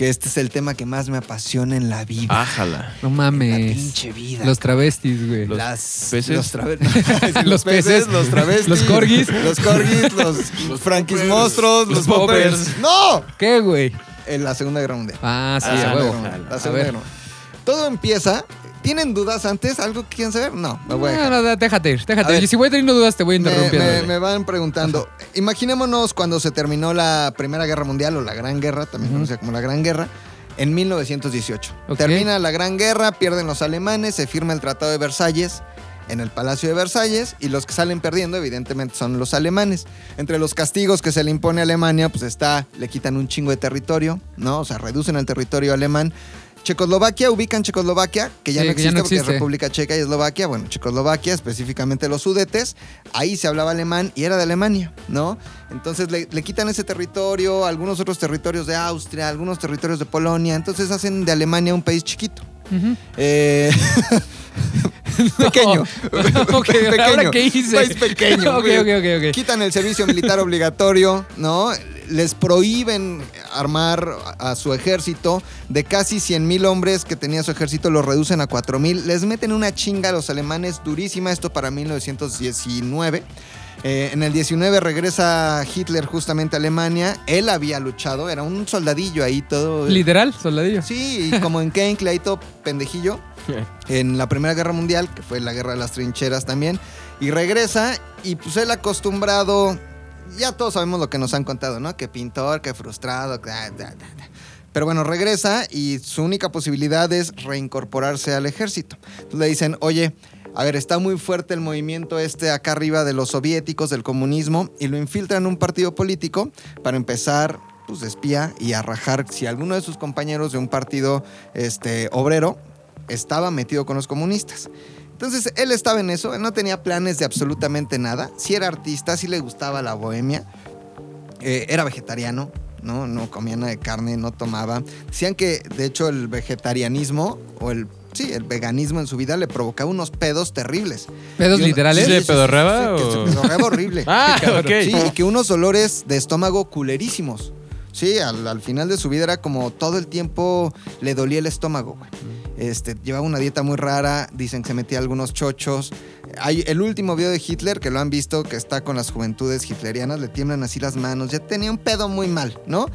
que este es el tema que más me apasiona en la vida. Ájala. No En la mames. pinche vida. Los travestis, güey. Los las peces. Los, trave- Los peces, los travestis, los corgis. los corgis, los, los franquis monstruos, los, los poppers. poppers. ¡No! ¿Qué, güey? En la Segunda Guerra Mundial. Ah, sí, Ah, a Segunda huevo. Guerra Mundial, La Segunda ver. Guerra Mundial. Todo empieza. ¿Tienen dudas antes? ¿Algo que quieran saber? No, me voy a No, dejar. no, no, déjate ir, A déjate. ver. ir. Si voy teniendo dudas, te voy Me, interrumpiendo. me- van preguntando. Imaginémonos cuando se terminó la Primera Guerra Mundial o la Gran Guerra, también conocida como la Gran Guerra, en 1918. Ok. Termina la Gran Guerra, pierden los alemanes, se firma el Tratado de Versalles en el Palacio de Versalles y los que salen perdiendo evidentemente son los alemanes. Entre los castigos que se le impone a Alemania, pues está, le quitan un chingo de territorio, ¿no? O sea, reducen el territorio alemán. Checoslovaquia, ubican Checoslovaquia, que ya Sí, no ya existe no porque es. República Checa y Eslovaquia. Bueno, Checoslovaquia, específicamente los Sudetes, ahí se hablaba alemán y era de Alemania, ¿no? Entonces le, le quitan ese territorio, algunos otros territorios de Austria, algunos territorios de Polonia, entonces hacen de Alemania un país chiquito. Ujú. Eh, pequeño. Ok, pequeño. ¿ahora qué hice? País pequeño. Ok, ok, ok, ok. Quitan el servicio militar obligatorio, ¿no? Les prohíben armar a su ejército. De casi 100 mil hombres que tenía su ejército, los reducen a 4 mil. Les meten una chinga a los alemanes durísima. Esto para 1919. Eh, en el 19 regresa Hitler justamente a Alemania. Él había luchado, era un soldadillo ahí todo. Literal, soldadillo. Sí, y como en ahí todo pendejillo. En la Primera Guerra Mundial, que fue la guerra de las trincheras también. Y regresa, y pues él acostumbrado. Ya todos sabemos lo que nos han contado, ¿no? Que pintor, que frustrado. da, da, da, da. Pero bueno, regresa y su única posibilidad es reincorporarse al ejército. Entonces le dicen, oye, a ver, está muy fuerte el movimiento este acá arriba de los soviéticos, del comunismo, y lo infiltran en un partido político para empezar, pues, espía y a rajar si alguno de sus compañeros de un partido este, obrero estaba metido con los comunistas. Entonces, él estaba en eso, él no tenía planes de absolutamente nada. Si era artista, si le gustaba la bohemia, eh, era vegetariano, ¿no? No comía nada de carne, no tomaba. Decían que, de hecho, el vegetarianismo o el... Sí, el veganismo en su vida le provocaba unos pedos terribles. ¿Pedos uno- literales? ¿Sí se pedorreaba que se pedorreaba horrible. Ah, ok. Sí, y que unos dolores de estómago culerísimos. Sí, al, al final de su vida era como todo el tiempo le dolía el estómago, güey. Este, llevaba una dieta muy rara, dicen que se metía algunos chochos. Hay el último video de Hitler, que lo han visto, que está con las juventudes hitlerianas, le tiemblan así las manos, ya tenía un pedo muy mal, ¿no?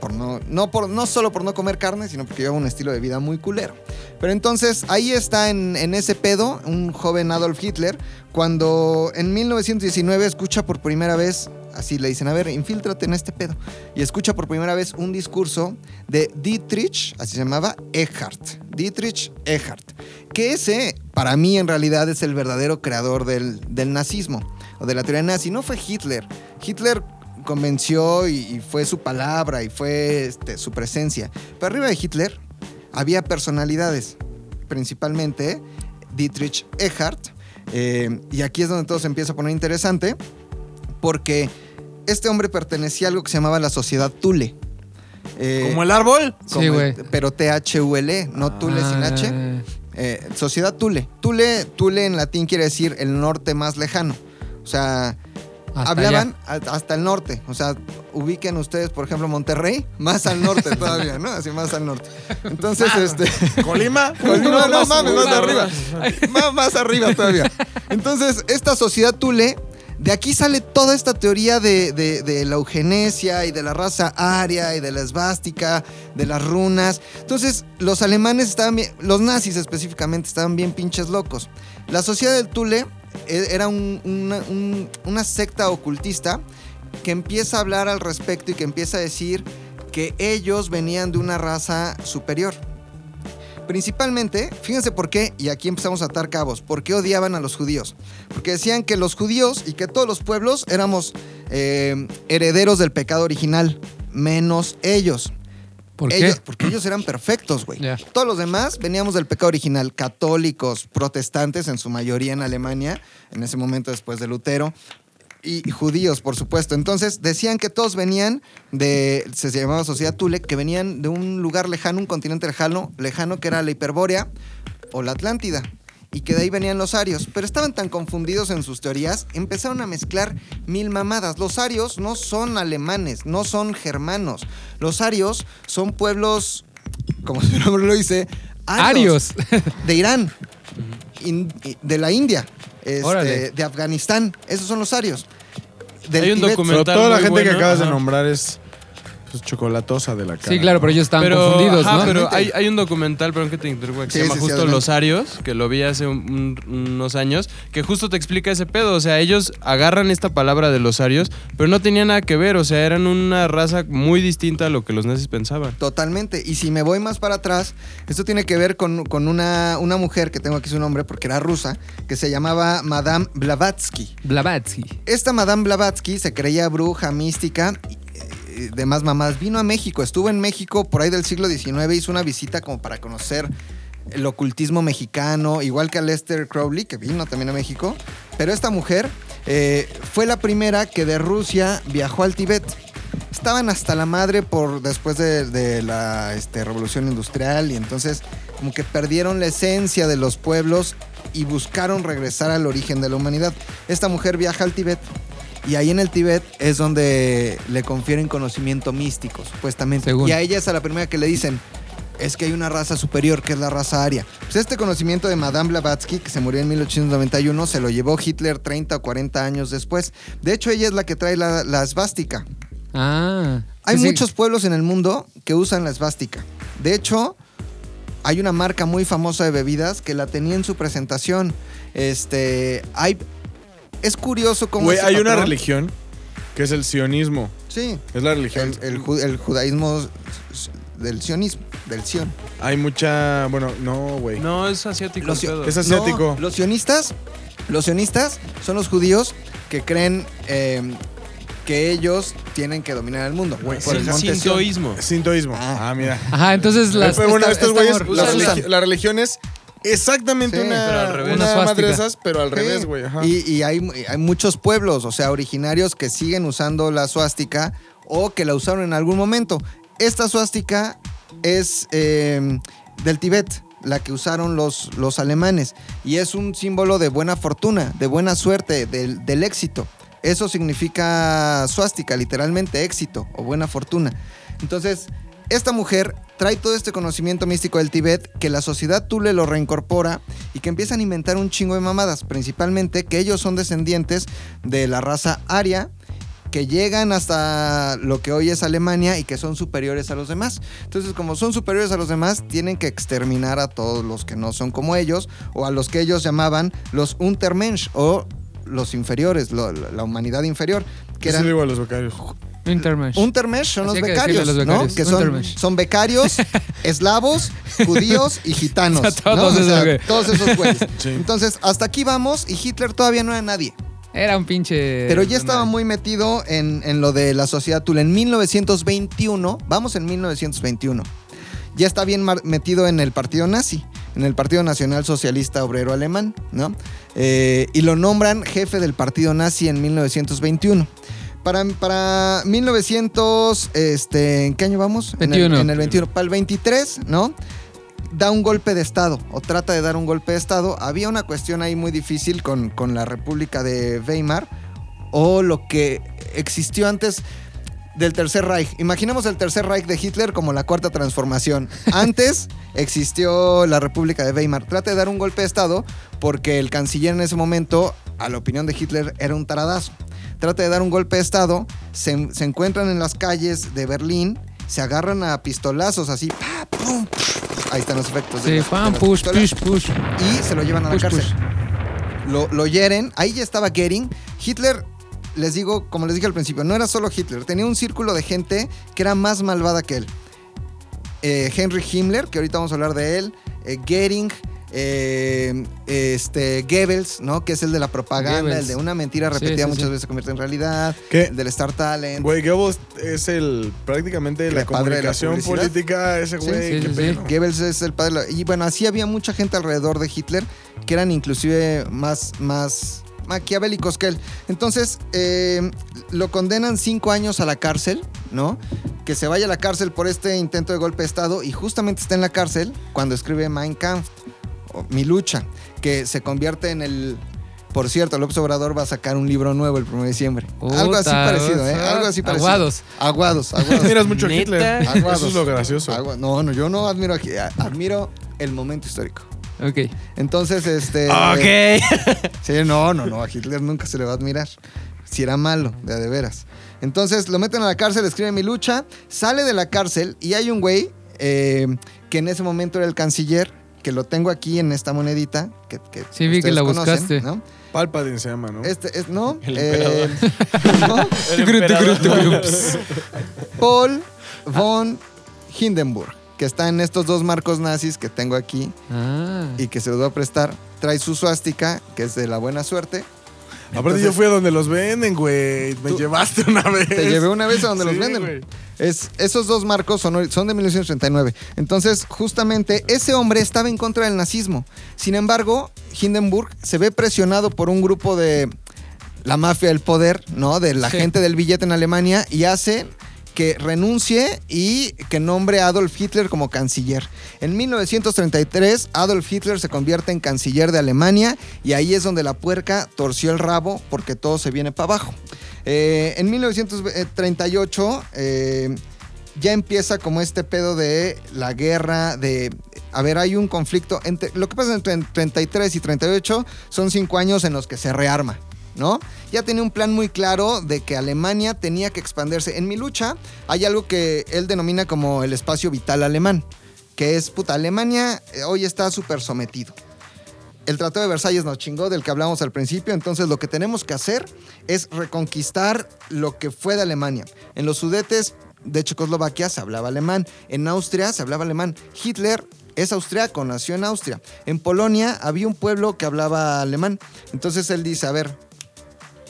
Por no, no, por, no solo por no comer carne, sino porque llevaba un estilo de vida muy culero. Pero entonces ahí está en, en ese pedo un joven Adolf Hitler, cuando en 1919 escucha por primera vez, así le dicen, a ver, infíltrate en este pedo, y escucha por primera vez un discurso de Dietrich, así se llamaba, Eckhart. Dietrich Eckhart. Que ese, para mí en realidad, es el verdadero creador del, del nazismo, o de la teoría nazi. No fue Hitler. Hitler convenció y, y fue su palabra y fue este, su presencia. Pero arriba de Hitler había personalidades, principalmente Dietrich Eckhart. eh, y aquí es donde todo se empieza a poner interesante, porque este hombre pertenecía a algo que se llamaba la sociedad Thule. Eh, Como el árbol. Sí, güey. pero T-H-U-L-E, no Thule sin Ah, H. Eh, sociedad Thule. Thule. Thule en latín quiere decir el norte más lejano. O sea, hasta hablaban hasta el norte. O sea, ubiquen ustedes, por ejemplo, Monterrey, más al norte todavía, ¿no? Así más al norte. Entonces, este. Colima. Colima, no más- mames, más arriba. Más, más arriba todavía. Entonces, esta sociedad Thule, de aquí sale toda esta teoría de, de- de la eugenesia y de la raza aria y de la esvástica, de las runas. Entonces, los alemanes estaban bien, los nazis específicamente estaban bien pinches locos. La sociedad del Thule e- era una, un- una secta ocultista que empieza a hablar al respecto y que empieza a decir que ellos venían de una raza superior. Principalmente, fíjense por qué, y aquí empezamos a atar cabos, por qué odiaban a los judíos. Porque decían que los judíos y que todos los pueblos éramos eh, herederos del pecado original, menos ellos. ¿Por qué? Ellos- porque ellos eran perfectos, güey. Todos los demás veníamos del pecado original, católicos, protestantes en su mayoría en Alemania, en ese momento después de Lutero, y, y judíos, por supuesto. Entonces decían que todos venían de, se llamaba Sociedad Tule, que venían de un lugar lejano, un continente lejano, lejano que era la Hiperbórea o la Atlántida. Y que de ahí venían los arios. Pero estaban tan confundidos en sus teorías, empezaron a mezclar mil mamadas. Los arios no son alemanes, no son germanos. Los arios son pueblos, como su nombre lo dice, Arios. de Irán, in- de la India, este, de Afganistán. Esos son los arios. Del Hay un. Pero documental. toda la muy gente que acabas de nombrar es pues, chocolatosa de la cara. Sí, claro, pero ellos estaban Pero, confundidos, ajá, ¿no? pero hay, hay un documental, perdón que te interrumpa, que Sí, se llama sí, justo. Los Arios, que lo vi hace un- un- unos años, que justo te explica ese pedo. O sea, ellos agarran esta palabra de los Arios, pero no tenía nada que ver. O sea, eran una raza muy distinta a lo que los nazis pensaban. Totalmente. Y si me voy más para atrás, esto tiene que ver con, con una, una mujer que tengo aquí su nombre porque era rusa, que se llamaba Madame Blavatsky. Blavatsky. Esta Madame Blavatsky se creía bruja, mística, y, demás mamadas. Vino a México, estuvo en México por ahí del siglo XIX, hizo una visita como para conocer el ocultismo mexicano, igual que a Lester Crowley, que vino también a México. Pero esta mujer eh, fue la primera que de Rusia viajó al Tíbet. Estaban hasta la madre por después de, de la este, revolución industrial y entonces como que perdieron la esencia de los pueblos y buscaron regresar al origen de la humanidad. Esta mujer viaja al Tíbet y ahí en el Tíbet es donde le confieren conocimiento místico, supuestamente. Según. Y a ella es a la primera que le dicen, es que hay una raza superior que es la raza aria. Pues este conocimiento de Madame Blavatsky, que se murió en 1891, se lo llevó Hitler 30 o 40 años después. De hecho, ella es la que trae la, la esvástica. Ah. Hay Sí, sí. muchos pueblos en el mundo que usan la esvástica. De hecho, hay una marca muy famosa de bebidas que la tenía en su presentación. Este, hay es curioso cómo Güey, hay una religión que es el sionismo. Sí, Es la religión. el, el ju- el judaísmo del sionismo, del sion. Hay mucha. Bueno, no, güey. No, es asiático. Los-. Es asiático. No, los sionistas, los sionistas son los judíos que creen eh, que ellos tienen que dominar el mundo. Güey, por el monte. Sintoísmo. Sintoísmo. Ah. Ah, mira. Ajá, entonces las. Pero bueno, esta- estos esta güeyes, amor, la, los religi- usan. la religión es exactamente Sí, una, pero al revés. una madre de suástica. esas, pero al Sí. revés, güey. Ajá. Y, y hay, hay muchos pueblos, o sea, originarios que siguen usando la suástica o que la usaron en algún momento. Esta suástica es eh, del Tíbet, la que usaron los, los alemanes, y es un símbolo de buena fortuna, de buena suerte, del, del éxito. Eso significa suástica, literalmente éxito o buena fortuna. Entonces, esta mujer trae todo este conocimiento místico del Tíbet que la sociedad Tule lo reincorpora y que empiezan a inventar un chingo de mamadas, principalmente que ellos son descendientes de la raza aria que llegan hasta lo que hoy es Alemania y que son superiores a los demás. Entonces, como son superiores a los demás, tienen que exterminar a todos los que no son como ellos o a los que ellos llamaban los Untermensch o los inferiores, lo- la humanidad inferior, que ¿Qué se eran le digo a los becarios? Intermesh. Untermensch son los becarios, los ¿no? becarios, Que son, son becarios, eslavos, judíos y gitanos. O sea, todos ¿no? O esos sea, güey. todos esos güeyes. Sí. Entonces, hasta aquí vamos y Hitler todavía no era nadie. Era un pinche. Pero ya estaba muy metido en, en lo de la sociedad Tula. En 1921, vamos en 1921, ya está bien metido en el partido nazi, en el Partido Nacional Socialista Obrero Alemán, ¿no? Eh, y lo nombran jefe del partido nazi en 1921. Para, para 1900, este, ¿en qué año vamos? En el- 21. En el, 21. Para el 23, ¿no? da un golpe de Estado o trata de dar un golpe de Estado. Había una cuestión ahí muy difícil con, con la República de Weimar o lo que existió antes del Tercer Reich. Imaginemos el Tercer Reich de Hitler como la cuarta transformación. Antes existió la República de Weimar. Trata de dar un golpe de Estado porque el canciller en ese momento, a la opinión de Hitler, era un taradazo. Trata de dar un golpe de Estado, se, se encuentran en las calles de Berlín, se agarran a pistolazos así, pa, pum, ahí están los efectos. de Sí, de push, pistolas push, push. y se lo llevan a la Push, cárcel. push. Lo, lo hieren, ahí ya estaba Goering. Hitler, les digo, como les dije al principio, no era solo Hitler, tenía un círculo de gente que era más malvada que él. Eh, Henry Himmler, que ahorita vamos a hablar de él, eh, Goering, eh, este, Goebbels, ¿no? Que es el de la propaganda, Goebbels. el de una mentira repetida sí, muchas sí. veces se convierte en realidad, ¿Qué? el del Star Talent. Güey, Goebbels es el prácticamente la padre de la comunicación política, ese güey. Goebbels es el padre. de la- Y bueno, así había mucha gente alrededor de Hitler que eran inclusive más, más maquiavélicos que él. Entonces, eh, lo condenan cinco años a la cárcel, ¿no? Que se vaya a la cárcel por este intento de golpe de Estado y justamente está en la cárcel cuando escribe Mein Kampf, Mi lucha, que se convierte en el... Por cierto, López Obrador va a sacar un libro nuevo el 1 de diciembre. Algo así parecido, ¿eh? sea, Algo así parecido. aguados. Aguados, aguados. Admiras mucho a. Hitler. Aguados. Eso es lo gracioso. No, no, yo no admiro a Hi- admiro el momento histórico. Ok. Entonces, este. Ok. Sí, no, no, no, a Hitler nunca se le va a admirar. Si era malo, de a de veras. Entonces lo meten a la cárcel, escribe mi lucha, sale de la cárcel y hay un güey eh, que en ese momento era el canciller, que lo tengo aquí en esta monedita. Que, que Sí, vi que la conocen, buscaste. ¿no? Palpatine se llama, ¿no? Este es, ¿no? El Eh, ¿no? Paul von Hindenburg, que está en estos dos marcos nazis que tengo aquí Ah. y que se los voy a prestar. Trae su suástica, que es de la buena suerte. Aparte, Entonces- yo fui a donde los venden, güey. Me llevaste una vez. Te llevé una vez a donde los Sí, venden. güey. Es, esos dos marcos son, son de 1939. Entonces, justamente, ese hombre estaba en contra del nazismo. Sin embargo, Hindenburg se ve presionado por un grupo de la mafia del poder, ¿no? De la Sí. gente del billete en Alemania y hace que renuncie y que nombre a Adolf Hitler como canciller. En 1933, Adolf Hitler se convierte en canciller de Alemania y ahí es donde la puerca torció el rabo porque todo se viene para abajo. Eh, en 1938 eh, ya empieza como este pedo de la guerra, de... A ver, hay un conflicto entre... Lo que pasa entre 33 y 38 son cinco años en los que se rearma. ¿No? Ya tenía un plan muy claro de que Alemania tenía que expandirse. En mi lucha hay algo que él denomina como el espacio vital alemán, que es, puta, Alemania eh, hoy está súper sometido el Tratado de Versalles nos chingó del que hablamos al principio, entonces lo que tenemos que hacer es reconquistar lo que fue de Alemania. En los sudetes de Checoslovaquia se hablaba alemán, en Austria se hablaba alemán. Hitler es austriaco, nació en Austria. En Polonia había un pueblo que hablaba alemán. Entonces él dice, a ver,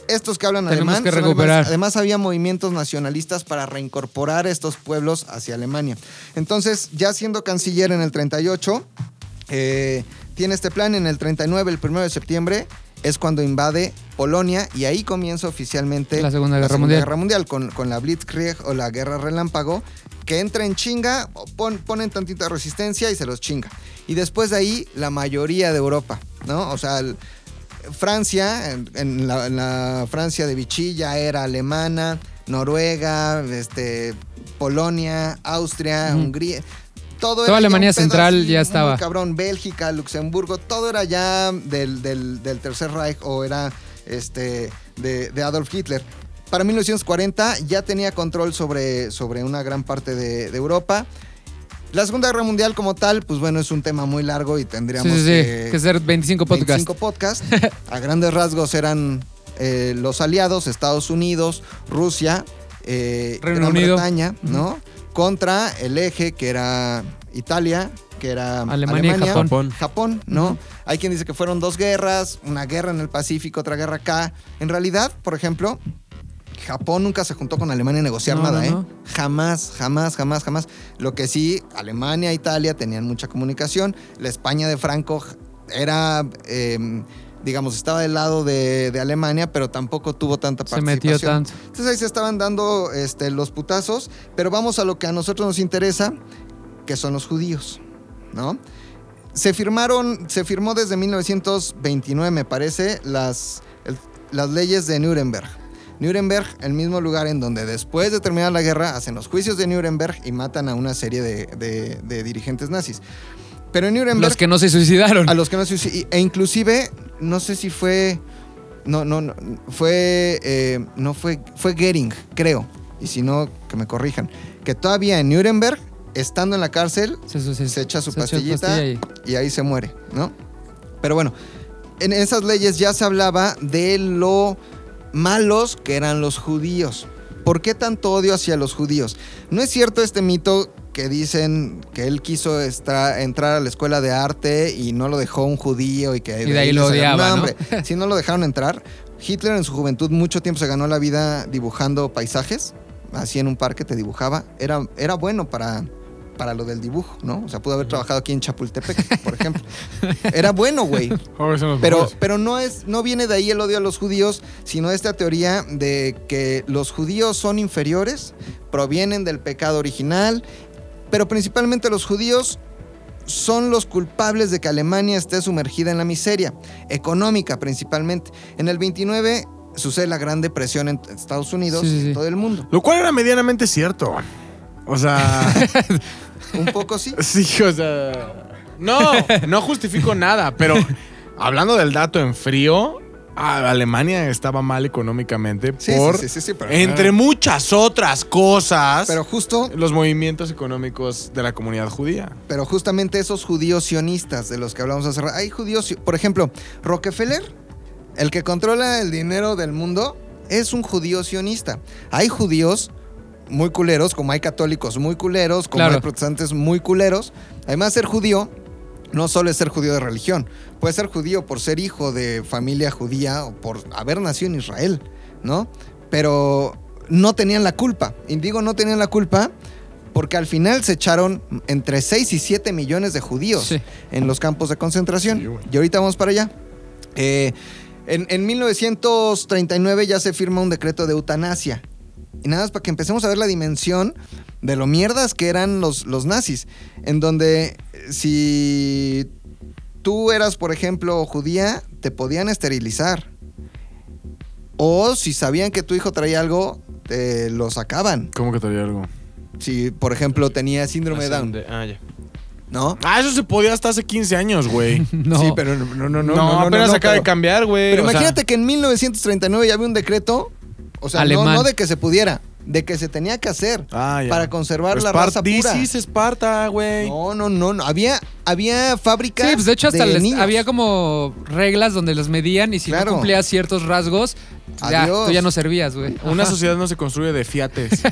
estos que hablan Tenemos alemán, que recuperar. además había movimientos nacionalistas para reincorporar estos pueblos hacia Alemania. Entonces, ya siendo canciller en el 38, eh, tiene este plan en el 39, el 1 de septiembre, es cuando invade Polonia y ahí comienza oficialmente La Segunda Guerra Mundial. Guerra Mundial con, con la Blitzkrieg o la Guerra Relámpago, que entra en chinga, pon- ponen tantita resistencia y se los chinga. Y después de ahí, la mayoría de Europa, ¿no? O sea, el- Francia, en, en la, en la Francia de Vichy ya era alemana, Noruega, este, Polonia, Austria. Hungría. Todo Toda Alemania Central así ya estaba. cabrón, Bélgica, Luxemburgo, todo era ya del, del- del Tercer Reich o era este, de, de Adolf Hitler. Para 1940 ya tenía control sobre, sobre una gran parte de, de Europa. La Segunda Guerra Mundial como tal, pues bueno, es un tema muy largo y tendríamos sí, sí. que, Que ser 25 podcasts. 25 podcasts. A grandes rasgos eran eh, los aliados, Estados Unidos, Rusia, eh, Reino Gran Unido. Bretaña, ¿no? Contra el eje que era Italia, que era Alemania. Japón. Japón, ¿no? Hay quien dice que fueron dos guerras, una guerra en el Pacífico, otra guerra acá. En realidad, por ejemplo, Japón nunca se juntó con Alemania a negociar No, nada, ¿eh? no. Jamás, jamás, jamás, jamás. Lo que sí, Alemania e Italia tenían mucha comunicación. La España de Franco era, eh, digamos, estaba del lado de, de Alemania, pero tampoco tuvo tanta Se metió participación. tanto. Entonces ahí se estaban dando este, los putazos, pero vamos a lo que a nosotros nos interesa, que son los judíos, ¿no? Se firmaron, se firmó desde 1929, me parece, las, el- las leyes de Nuremberg. Nuremberg, el mismo lugar en donde después de terminar la guerra hacen los juicios de Nuremberg y matan a una serie de, de- de dirigentes nazis. Pero en Nuremberg Los que no se suicidaron. a los que no se suici- E inclusive, no sé si fue. No, no, no. Fue. eh, no fue. Fue Goering, creo. Y si no, que me corrijan. Que todavía en Nuremberg, estando en la cárcel, Se, echa su se pastillita pastilla y ahí se muere, ¿no? Pero bueno, en esas leyes ya se hablaba de lo malos que eran los judíos. ¿Por qué tanto odio hacia los judíos? No es cierto este mito que dicen que él quiso entrar a la escuela de arte y no lo dejó un judío y que Y de ahí lo odiaba, ¿no? hombre, si no lo dejaron entrar. Hitler en su juventud mucho tiempo se ganó la vida dibujando paisajes. Así en un parque te dibujaba. Era, era bueno para, para lo del dibujo, ¿no? O sea, pudo haber trabajado aquí en Chapultepec, por ejemplo. Era bueno, güey. Pero, pero no, es, no viene de ahí el odio a los judíos, sino esta teoría de que los judíos son inferiores, provienen del pecado original, pero principalmente los judíos son los culpables de que Alemania esté sumergida en la miseria, económica principalmente. En el 29 sucede la Gran Depresión en Estados Unidos Sí, sí, y en todo el mundo. Lo cual era medianamente cierto. O sea. Un poco sí. sí, o sea. No, no justifico nada, pero hablando del dato en frío, Alemania estaba mal económicamente Sí, por. sí, sí, pero- entre muchas otras cosas. Pero justo los movimientos económicos de la comunidad judía. Pero justamente esos judíos sionistas de los que hablamos hace rato. Hay judíos, por ejemplo, Rockefeller, el que controla el dinero del mundo, es un judío sionista. Hay judíos muy culeros, como hay católicos muy culeros, como Claro. hay protestantes muy culeros. Además, ser judío no solo es ser judío de religión, puede ser judío por ser hijo de familia judía o por haber nacido en Israel, ¿no? Pero no tenían la culpa. Y digo no tenían la culpa porque al final se echaron entre 6 y 7 millones de judíos Sí. en los campos de concentración. Sí, y ahorita vamos para allá. Eh, en, en 1939 ya se firma un decreto de eutanasia. Y nada más para que empecemos a ver la dimensión de lo mierdas que eran los, los nazis. En donde eh, si tú eras, por ejemplo, judía, te podían esterilizar. O si sabían que tu hijo traía algo, te lo sacaban. ¿Cómo que traía algo? Si, por ejemplo, tenía síndrome de Down, Ah, ya. ¿no? Ah, eso se podía hasta hace 15 años, güey. No. Sí, pero no, no, no. No, no, apenas no, acaba de cambiar, güey. Pero o sea, imagínate que en 1939 ya había un decreto, o sea, no, Alemán. no de que se pudiera, de que se tenía que hacer Ah, para conservar la Espar- raza pura. This is Esparta, güey. No, no, no, no. Había, había fábricas Sí, pues de hecho hasta les- niños. había como reglas donde los medían y si Claro. no cumplías ciertos rasgos, ya, Adiós. tú ya no servías, güey. Una Ajá. sociedad no se construye de fiates.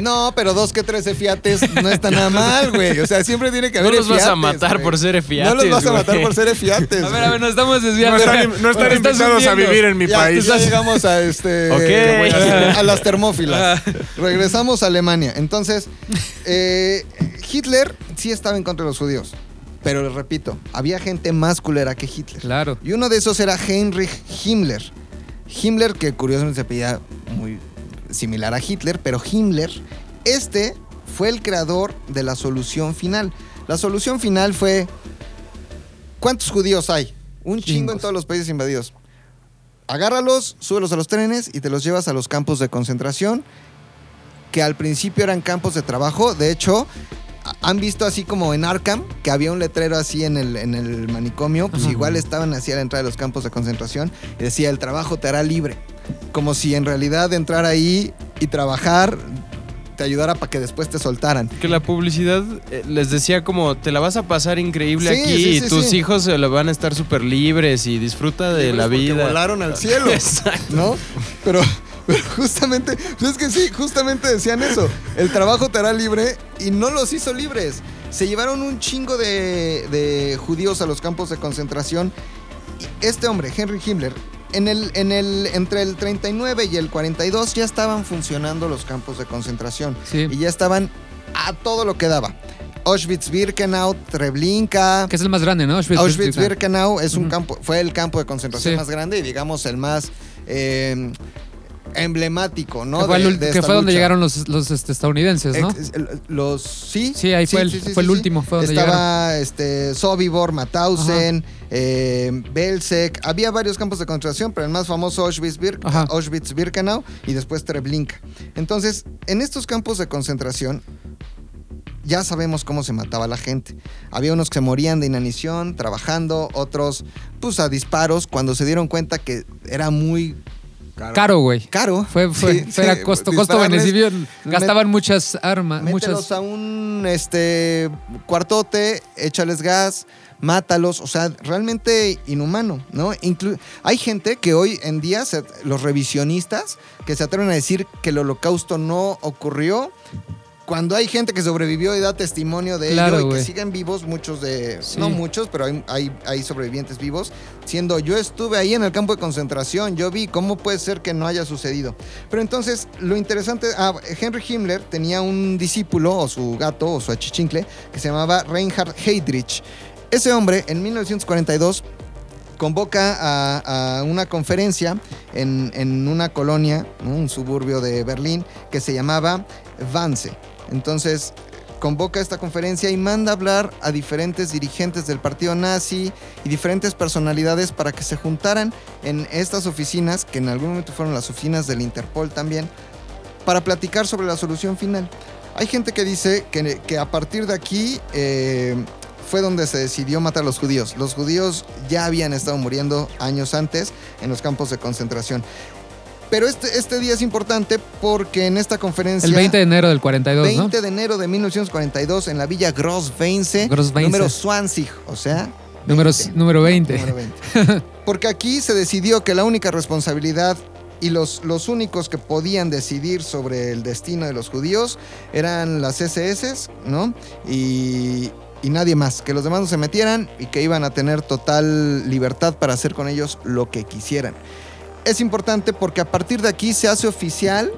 No, pero dos que trece fiates no está nada mal, güey. O sea, siempre tiene que No haber los vas a matar güey. por ser fiates, No los vas a matar güey. por ser fiates. A ver, a ver, nos estamos No desviando. están, no están invitados a vivir en mi Ya, país. ya llegamos a este Ok. a, a las termófilas. Regresamos a Alemania. Entonces, eh, Hitler sí estaba en contra de los judíos. Pero les repito, había gente más culera que Hitler. Claro. Y uno de esos era Heinrich Himmler. Himmler, que curiosamente se pedía muy similar a Hitler, pero Himmler, este fue el creador de la solución final. La solución final fue, ¿cuántos judíos hay? Un chingo en todos los países invadidos. Agárralos, súbelos a los trenes y te los llevas a los campos de concentración, que al principio eran campos de trabajo. De hecho, han visto así como en Arkham, que había un letrero así en el, en el manicomio, pues Ajá. igual estaban así a la entrada de los campos de concentración y decía, el trabajo te hará libre. Como si en realidad entrar ahí y trabajar te ayudara para que después te soltaran. Que la publicidad eh, les decía como, te la vas a pasar increíble Sí, aquí sí, y sí, tus sí. hijos se lo van a estar súper libres y disfruta de la vida. volaron al cielo. Exacto. ¿No? Pero, pero justamente, pues es que sí, justamente decían eso. El trabajo te hará libre y no los hizo libres. Se llevaron un chingo de, de judíos a los campos de concentración. Este hombre, Henry Himmler, en el, en el, entre el 39 y el 42 ya estaban funcionando los campos de concentración. Sí. Y ya estaban a todo lo que daba. Auschwitz-Birkenau, Treblinka. Que es el más grande, ¿no? Auschwitz-Birkenau es un campo, fue el campo de concentración Sí. más grande y digamos el más eh, emblemático, ¿no? que fue, de- el ul- de que esta fue donde llegaron los, los este, estadounidenses, ¿no? Ex- los sí Sí, ahí fue el- fue el último, fue donde estaba este Sobibor Mauthausen eh, Belzec había varios campos de concentración pero el más famoso. Auschwitz-Birkenau y después Treblinka entonces en estos campos de concentración ya sabemos cómo se mataba la gente. Había unos que se morían de inanición trabajando, otros pues a disparos cuando se dieron cuenta que era muy Caro, güey. caro. Fue, fue, Sí, fue- era costo, dispararles, costo-beneficio. Gastaban muchas armas, Mételos muchas... a un este cuartote, échales gas, mátalos, o sea, realmente inhumano, ¿no? Inclu- hay gente que hoy en día, se- los revisionistas, que se atreven a decir que el holocausto no ocurrió, cuando hay gente que sobrevivió y da testimonio de Claro, ello y que siguen vivos, muchos de, Sí. no muchos, pero hay, hay, hay sobrevivientes vivos, siendo yo estuve ahí en el campo de concentración, yo vi cómo puede ser que no haya sucedido. Pero entonces, lo interesante, ah, Henry Himmler tenía un discípulo, o su gato, o su achichincle, que se llamaba Reinhard Heydrich. Ese hombre, en 1942, convoca a, a una conferencia en, en una colonia, ¿no? un suburbio de Berlín, que se llamaba Wannsee. Entonces, convoca esta conferencia y manda hablar a diferentes dirigentes del partido nazi y diferentes personalidades para que se juntaran en estas oficinas, que en algún momento fueron las oficinas del Interpol también, para platicar sobre la solución final. Hay gente que dice que, que a partir de aquí eh, fue donde se decidió matar a los judíos. Los judíos ya habían estado muriendo años antes en los campos de concentración. Pero este, este día es importante porque en esta conferencia... El 20 de enero del 42, 20 de enero de 1942 en la villa Grossweinse, Grossweinse. número Swansig, o sea... ¿no? Número, 20. número 20. Número 20. Porque aquí se decidió que la única responsabilidad y los, los únicos que podían decidir sobre el destino de los judíos eran las SS, ¿no? Y, y nadie más, que los demás no se metieran y que iban a tener total libertad para hacer con ellos lo que quisieran. Es importante porque a partir de aquí se hace oficial,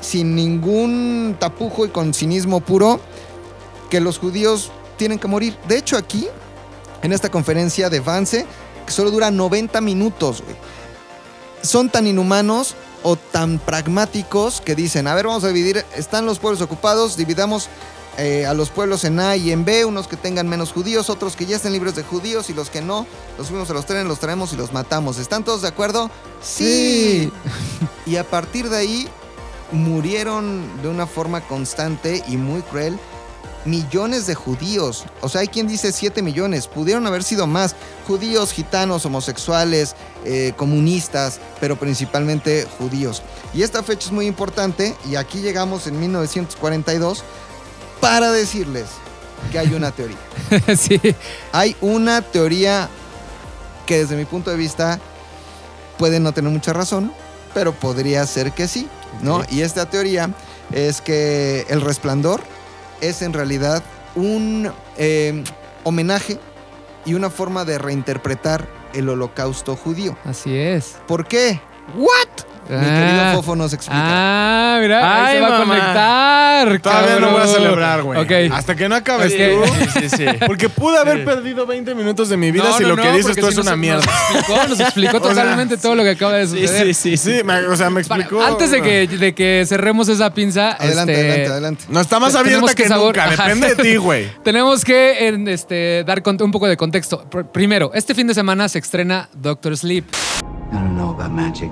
sin ningún tapujo y con cinismo puro, que los judíos tienen que morir. De hecho, aquí, en esta conferencia de Vance, que solo dura 90 minutos, güey, son tan inhumanos o tan pragmáticos que dicen, a ver, vamos a dividir, están los pueblos ocupados, dividamos eh, a los pueblos en A y en B, unos que tengan menos judíos, otros que ya estén libres de judíos y los que no, los subimos a los trenes, los traemos y los matamos. ¿Están todos de acuerdo? Sí. y a partir de ahí murieron de una forma constante y muy cruel millones de judíos. O sea, hay quien dice 7 millones. Pudieron haber sido más. Judíos, gitanos, homosexuales, eh, comunistas, pero principalmente judíos. Y esta fecha es muy importante y aquí llegamos en 1942 para decirles que hay una teoría. sí. Hay una teoría que desde mi punto de vista puede no tener mucha razón, pero podría ser que sí, ¿no? Y esta teoría es que el resplandor es en realidad un eh, homenaje y una forma de reinterpretar el holocausto judío. Así es. ¿Por qué? ¿What? Mi querido Fofo nos explica. Ah, mira, ahí Ay, se va a mamá. conectar. Todavía no voy a cabrón. celebrar, güey. Ok. Hasta que no acabes tú. Sí, sí, sí. Porque pude haber perdido 20 minutos de mi vida No, si no, lo que no, dices porque tú si es una mierda. Nos explicó, nos explicó O sea, totalmente todo lo que acaba de Sí, suceder. sí, sí. Sí, me- o sea, me Para- explicó. antes de que, de que cerremos esa pinza, Adelante, este, adelante, adelante. No, está más Tenemos abierta que que, sabor- nunca. Ajá. Depende de ti, güey. Tenemos que en, este, dar cont- un poco de contexto. Pr- Primero, este fin de semana se estrena Doctor Sleep. I don't know about magic.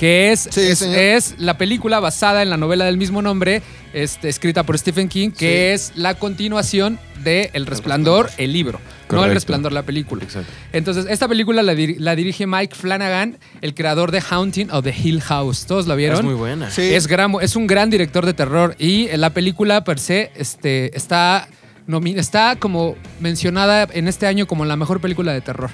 Que es, Sí, es, es la película basada en la novela del mismo nombre, este, escrita por Stephen King, que es la continuación de El Resplandor, el libro, no El. Resplandor, la película. Exacto. Entonces, esta película la, dir- la dirige Mike Flanagan, el creador de Haunting of the Hill House. ¿Todos la vieron? Es muy buena. Sí. Es, gran- es un gran director de terror y la película per se este, está, está como mencionada en este año como la mejor película de terror.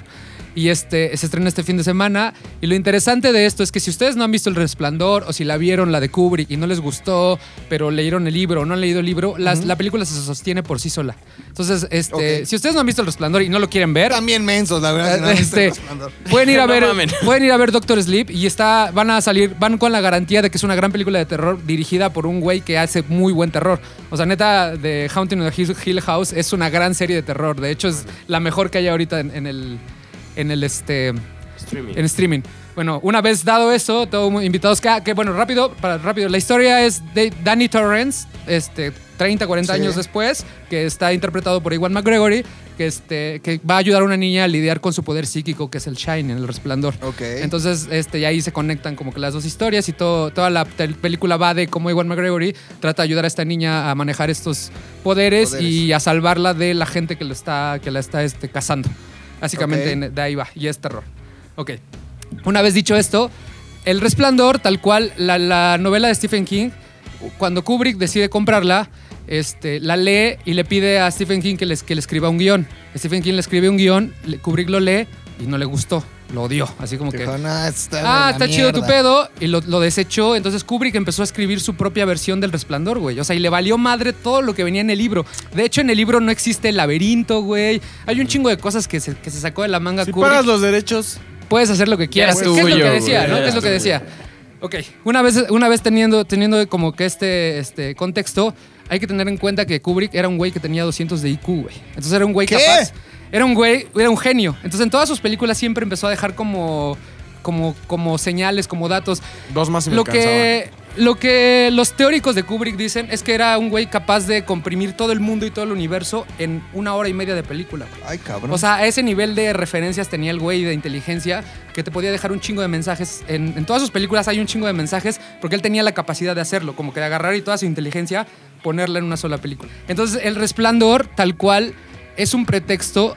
Y este, se estrena este fin de semana. Y lo interesante de esto es que si ustedes no han visto El Resplandor o si la vieron, la de Kubrick, y no les gustó, pero leyeron el libro o no han leído el libro, las- la película se sostiene por sí sola. Entonces, este, si ustedes no han visto El Resplandor y no lo quieren ver, También mensos, la verdad. no este, pueden ir a ver pueden ir a ver Doctor Sleep y está van a salir van con la garantía de que es una gran película de terror dirigida por un güey que hace muy buen terror o sea neta de Haunting of the Hill- Hill House es una gran serie de terror de hecho es la mejor que hay ahorita en, en el en el este Streaming. en streaming. Bueno, una vez dado eso, todos invitados que, que bueno, rápido, para rápido, la historia es de Danny Torrance, este 30, 40 Sí. años después, que está interpretado por Iwan McGregory, que este que va a ayudar a una niña a lidiar con su poder psíquico que es el Shine, el resplandor. Ok. Entonces, este, y ahí se conectan como que las dos historias y todo, toda la película va de cómo Iwan McGregory trata de ayudar a esta niña a manejar estos poderes, Poderes. y a salvarla de la gente que, lo está, que la está este, cazando. Básicamente de ahí va, y es terror. Ok. Una vez dicho esto, El Resplandor, tal cual, la, la novela de Stephen King, cuando Kubrick decide comprarla, este, la lee y le pide a Stephen King que le, que le escriba un guion. Stephen King le escribe un guion, Kubrick lo lee y no le gustó, lo odió, así como que... Dijo, "No, está de Ah, la está chido tu mierda". pedo. Y lo, lo desechó. Entonces Kubrick empezó a escribir su propia versión del resplandor, güey. O sea, y le valió madre todo lo que venía en el libro. De hecho, en el libro no existe el laberinto, güey. Hay un chingo de cosas que se, que se sacó de la manga Si Kubrick. pagas los derechos, Puedes hacer lo que quieras. es ¿Qué es lo que decía, güey, no? ya ¿Qué es lo que decía? Ok, una vez, una vez teniendo, teniendo como que este, este contexto, hay que tener en cuenta que Kubrick era un güey que tenía 200 de IQ, güey. Entonces era un güey ¿Qué? capaz. Era un güey, era un genio. Entonces en todas sus películas siempre empezó a dejar como, como, como señales, como datos. dos más y me Lo alcanzaba. que, lo que los teóricos de Kubrick dicen es que era un güey capaz de comprimir todo el mundo y todo el universo en una hora y media de película. güey. Ay, cabrón. O sea, a ese nivel de referencias tenía el güey de inteligencia que te podía dejar un chingo de mensajes. En, en todas sus películas hay un chingo de mensajes porque él tenía la capacidad de hacerlo, como que de agarrar y toda su inteligencia ponerla en una sola película. Entonces, El Resplandor, tal cual, es un pretexto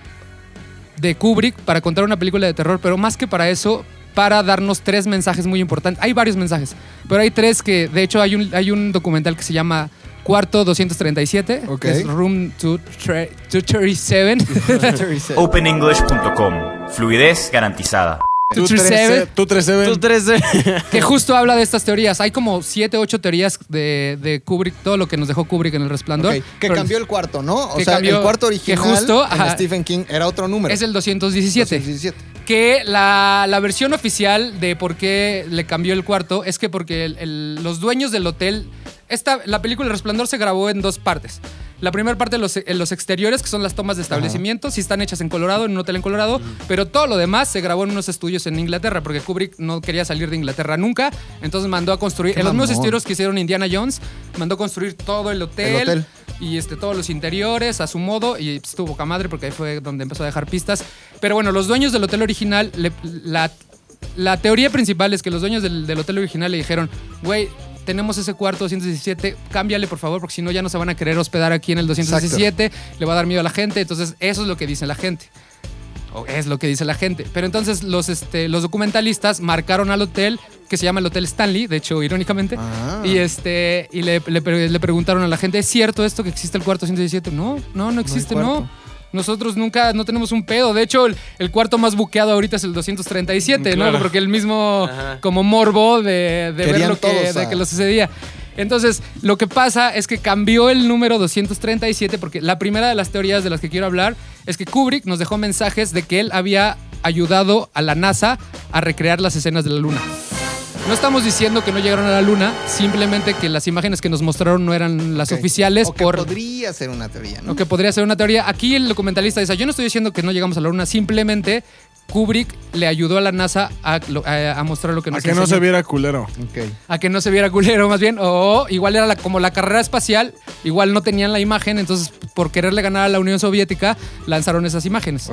de Kubrick para contar una película de terror, pero más que para eso, para darnos tres mensajes muy importantes. Hay varios mensajes, pero hay tres que, de hecho, hay un, hay un documental que se llama Cuarto 237, Ok. que es Room 237. OpenEnglish.com. Fluidez garantizada. Tú 237, 3 Tú 3 Tú tres. que justo habla de estas teorías. Hay como siete, ocho teorías de, de Kubrick, todo lo que nos dejó Kubrick en El Resplandor. Que Pero cambió el cuarto, ¿no? O Que sea, cambió- el cuarto que original justo, en ajá. Stephen King era otro número. Es el 217. 217. Que la, la versión oficial de por qué le cambió el cuarto es que porque el- el- los dueños del hotel. Esta, la película El Resplandor se grabó en dos partes. La primera parte, los, en los exteriores, que son las tomas de establecimientos, sí están hechas en Colorado, en un hotel en Colorado, pero todo lo demás se grabó en unos estudios en Inglaterra, porque Kubrick no quería salir de Inglaterra nunca. Entonces mandó a construir, en los mismos estudios que hicieron Indiana Jones, mandó a construir todo el hotel, El hotel. y este, todos los interiores a su modo y estuvo poca madre porque ahí fue donde empezó a dejar pistas. Pero bueno, los dueños del hotel original, le- la, la teoría principal es que los dueños del, del hotel original le dijeron, güey, tenemos ese cuarto 217, cámbiale por favor porque si no ya no se van a querer hospedar aquí en el 217, le va a dar miedo a la gente. Entonces eso es lo que dice la gente. O es lo que dice la gente. Pero entonces los, este, los documentalistas marcaron al hotel, que se llama el Hotel Stanley, de hecho, irónicamente, Ah. y, este, y le, le le preguntaron a la gente, ¿es cierto esto que existe el cuarto 117? No, no, no existe, no. Nosotros nunca, no tenemos un pedo. De hecho, el, el cuarto más buqueado ahorita es el 237, Claro. ¿no? Porque el mismo Ajá. como morbo de, de ver lo que, todos de que lo sucedía. Entonces, lo que pasa es que cambió el número 237 porque la primera de las teorías de las que quiero hablar es que Kubrick nos dejó mensajes de que él había ayudado a la NASA a recrear las escenas de la Luna. No estamos diciendo que no llegaron a la Luna, simplemente que las imágenes que nos mostraron no eran las oficiales O que por podría ser una teoría, ¿no? lo que podría ser una teoría. Aquí el documentalista dice, yo no estoy diciendo que no llegamos a la Luna, simplemente Kubrick le ayudó a la NASA a, lo- a- a mostrar lo que A nos que no se viera culero. A que no se viera culero, más bien. O igual era la- como la carrera espacial, igual no tenían la imagen, entonces por quererle ganar a la Unión Soviética, lanzaron esas imágenes.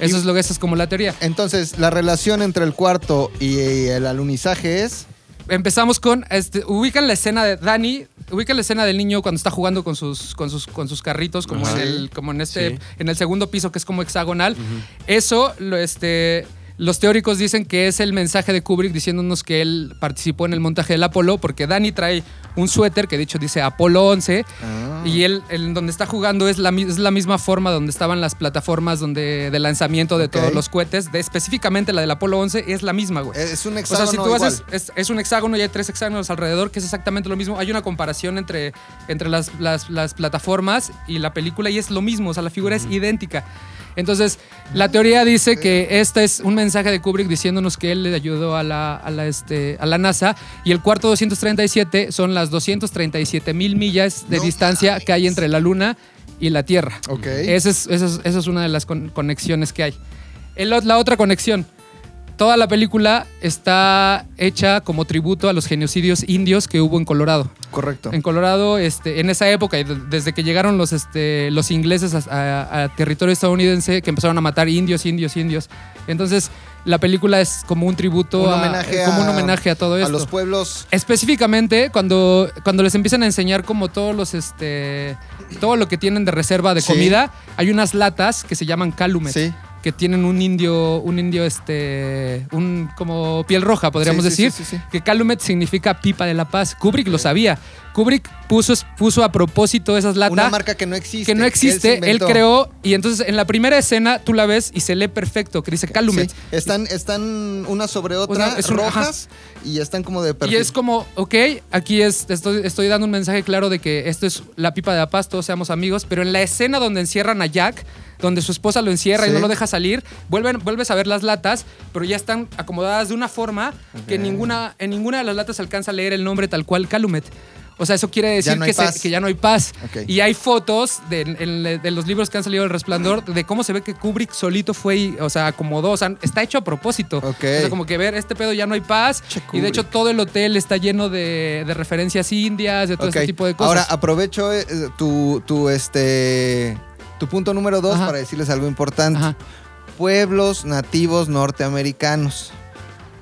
Eso Y- es lo que esa es como la teoría. Entonces, la relación entre el cuarto y el alunizaje es. Empezamos con, este, ubican la escena de Dani, ubican la escena del niño cuando está jugando con sus, con sus, con sus carritos, como, Ajá. en el, como en este, Sí. en el segundo piso que es como hexagonal. Eso, lo, este, los teóricos dicen que es el mensaje de Kubrick diciéndonos que él participó en el montaje del Apolo, porque Dani trae un suéter que de hecho dice Apolo 11. Ah. Y él, él donde está jugando es la, es la misma forma donde estaban las plataformas donde, de lanzamiento de todos los cohetes. De, específicamente la del Apolo 11 es la misma, güey. Es un O hexágono sea, si tú haces, es, es un hexágono y hay tres hexágonos alrededor, que es exactamente lo mismo. Hay una comparación entre, entre las, las- las plataformas y la película y es lo mismo, o sea, la figura es idéntica. Entonces, la teoría dice que este es un mensaje de Kubrick diciéndonos que él le ayudó a la, a la, este, a la NASA y el cuarto 237 son las 237 mil millas de No distancia mames. que hay entre la Luna y la Tierra. Ok. Esa es, esa es- esa es una de las con- conexiones que hay. El la otra conexión. Toda la película está hecha como tributo a los genocidios indios que hubo en Colorado. Correcto. En Colorado, este, en esa época, desde que llegaron los, este, los ingleses a, a- a territorio estadounidense, que empezaron a matar indios, indios, indios. Entonces, la película es como un tributo, Un a- homenaje como un a- homenaje a todo A esto. los pueblos. Específicamente, cuando, cuando les empiezan a enseñar como todos los, este, todo lo que tienen de reserva de Sí. comida, hay unas latas que se llaman calumet. Sí. Que tienen un indio, un indio, este, un como piel roja, podríamos Sí, sí, decir. sí, sí, sí. Que Calumet significa pipa de la paz. Kubrick lo sabía. Kubrick puso, puso a propósito esas latas Una marca que no existe. que no existe, él, creó y entonces en la primera escena tú la ves y se lee perfecto, que dice Calumet. Están, están una sobre otra, sea, es un- rojas, y están como de Y perfil. es como, ok, aquí es, estoy, estoy dando un mensaje claro de que esto es la pipa de la paz, todos seamos amigos, pero en la escena donde encierran a Jack, donde su esposa lo encierra y no lo deja salir, vuelven, vuelves a ver las latas, pero ya están acomodadas de una forma que en ninguna, en ninguna de las latas alcanza a leer el nombre tal cual Calumet. O sea, eso quiere decir no que, se- paz. que ya no hay paz. Y hay fotos de, los libros que han salido del Resplandor de cómo se ve que Kubrick solito fue y, o sea, acomodó. O sea, está hecho a propósito. O sea, como que ver, este pedo ya no hay paz. Che, y de hecho, todo el hotel está lleno de, de referencias indias, de todo este tipo de cosas. Ahora aprovecho eh, tu, tu, este, tu punto número dos Ajá. para decirles algo importante. Ajá. Pueblos nativos norteamericanos.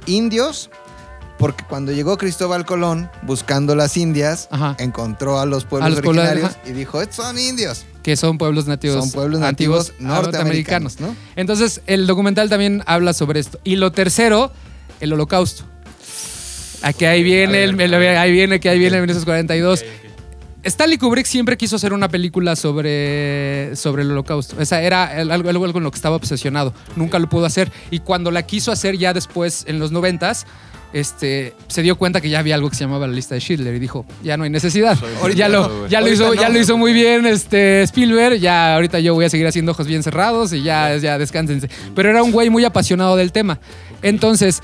Indios, porque cuando llegó Cristóbal Colón buscando las Indias, Ajá. encontró a los pueblos A los pueblos, originarios y dijo, "Estos son indios. Que son pueblos nativos. Son pueblos nativos norteamericanos, ¿no? Entonces, el documental también habla sobre esto. Y lo tercero, el holocausto. Aquí ahí viene, el, el- ahí viene, que ahí viene el 1942. Stanley Kubrick siempre quiso hacer una película sobre, sobre el holocausto. Esa era el- algo, algo con lo que estaba obsesionado. Nunca lo pudo hacer. Y cuando la quiso hacer ya después, en los noventas, este, se dio cuenta que ya había algo que se llamaba la lista de Schindler y dijo, ya no hay necesidad. ya lo, ya lo Ahorita hizo, ya lo hizo muy bien este, Spielberg. Ya ahorita yo voy a seguir haciendo ojos bien cerrados y ya, ya descánsense. Pero era un güey muy apasionado del tema. Entonces,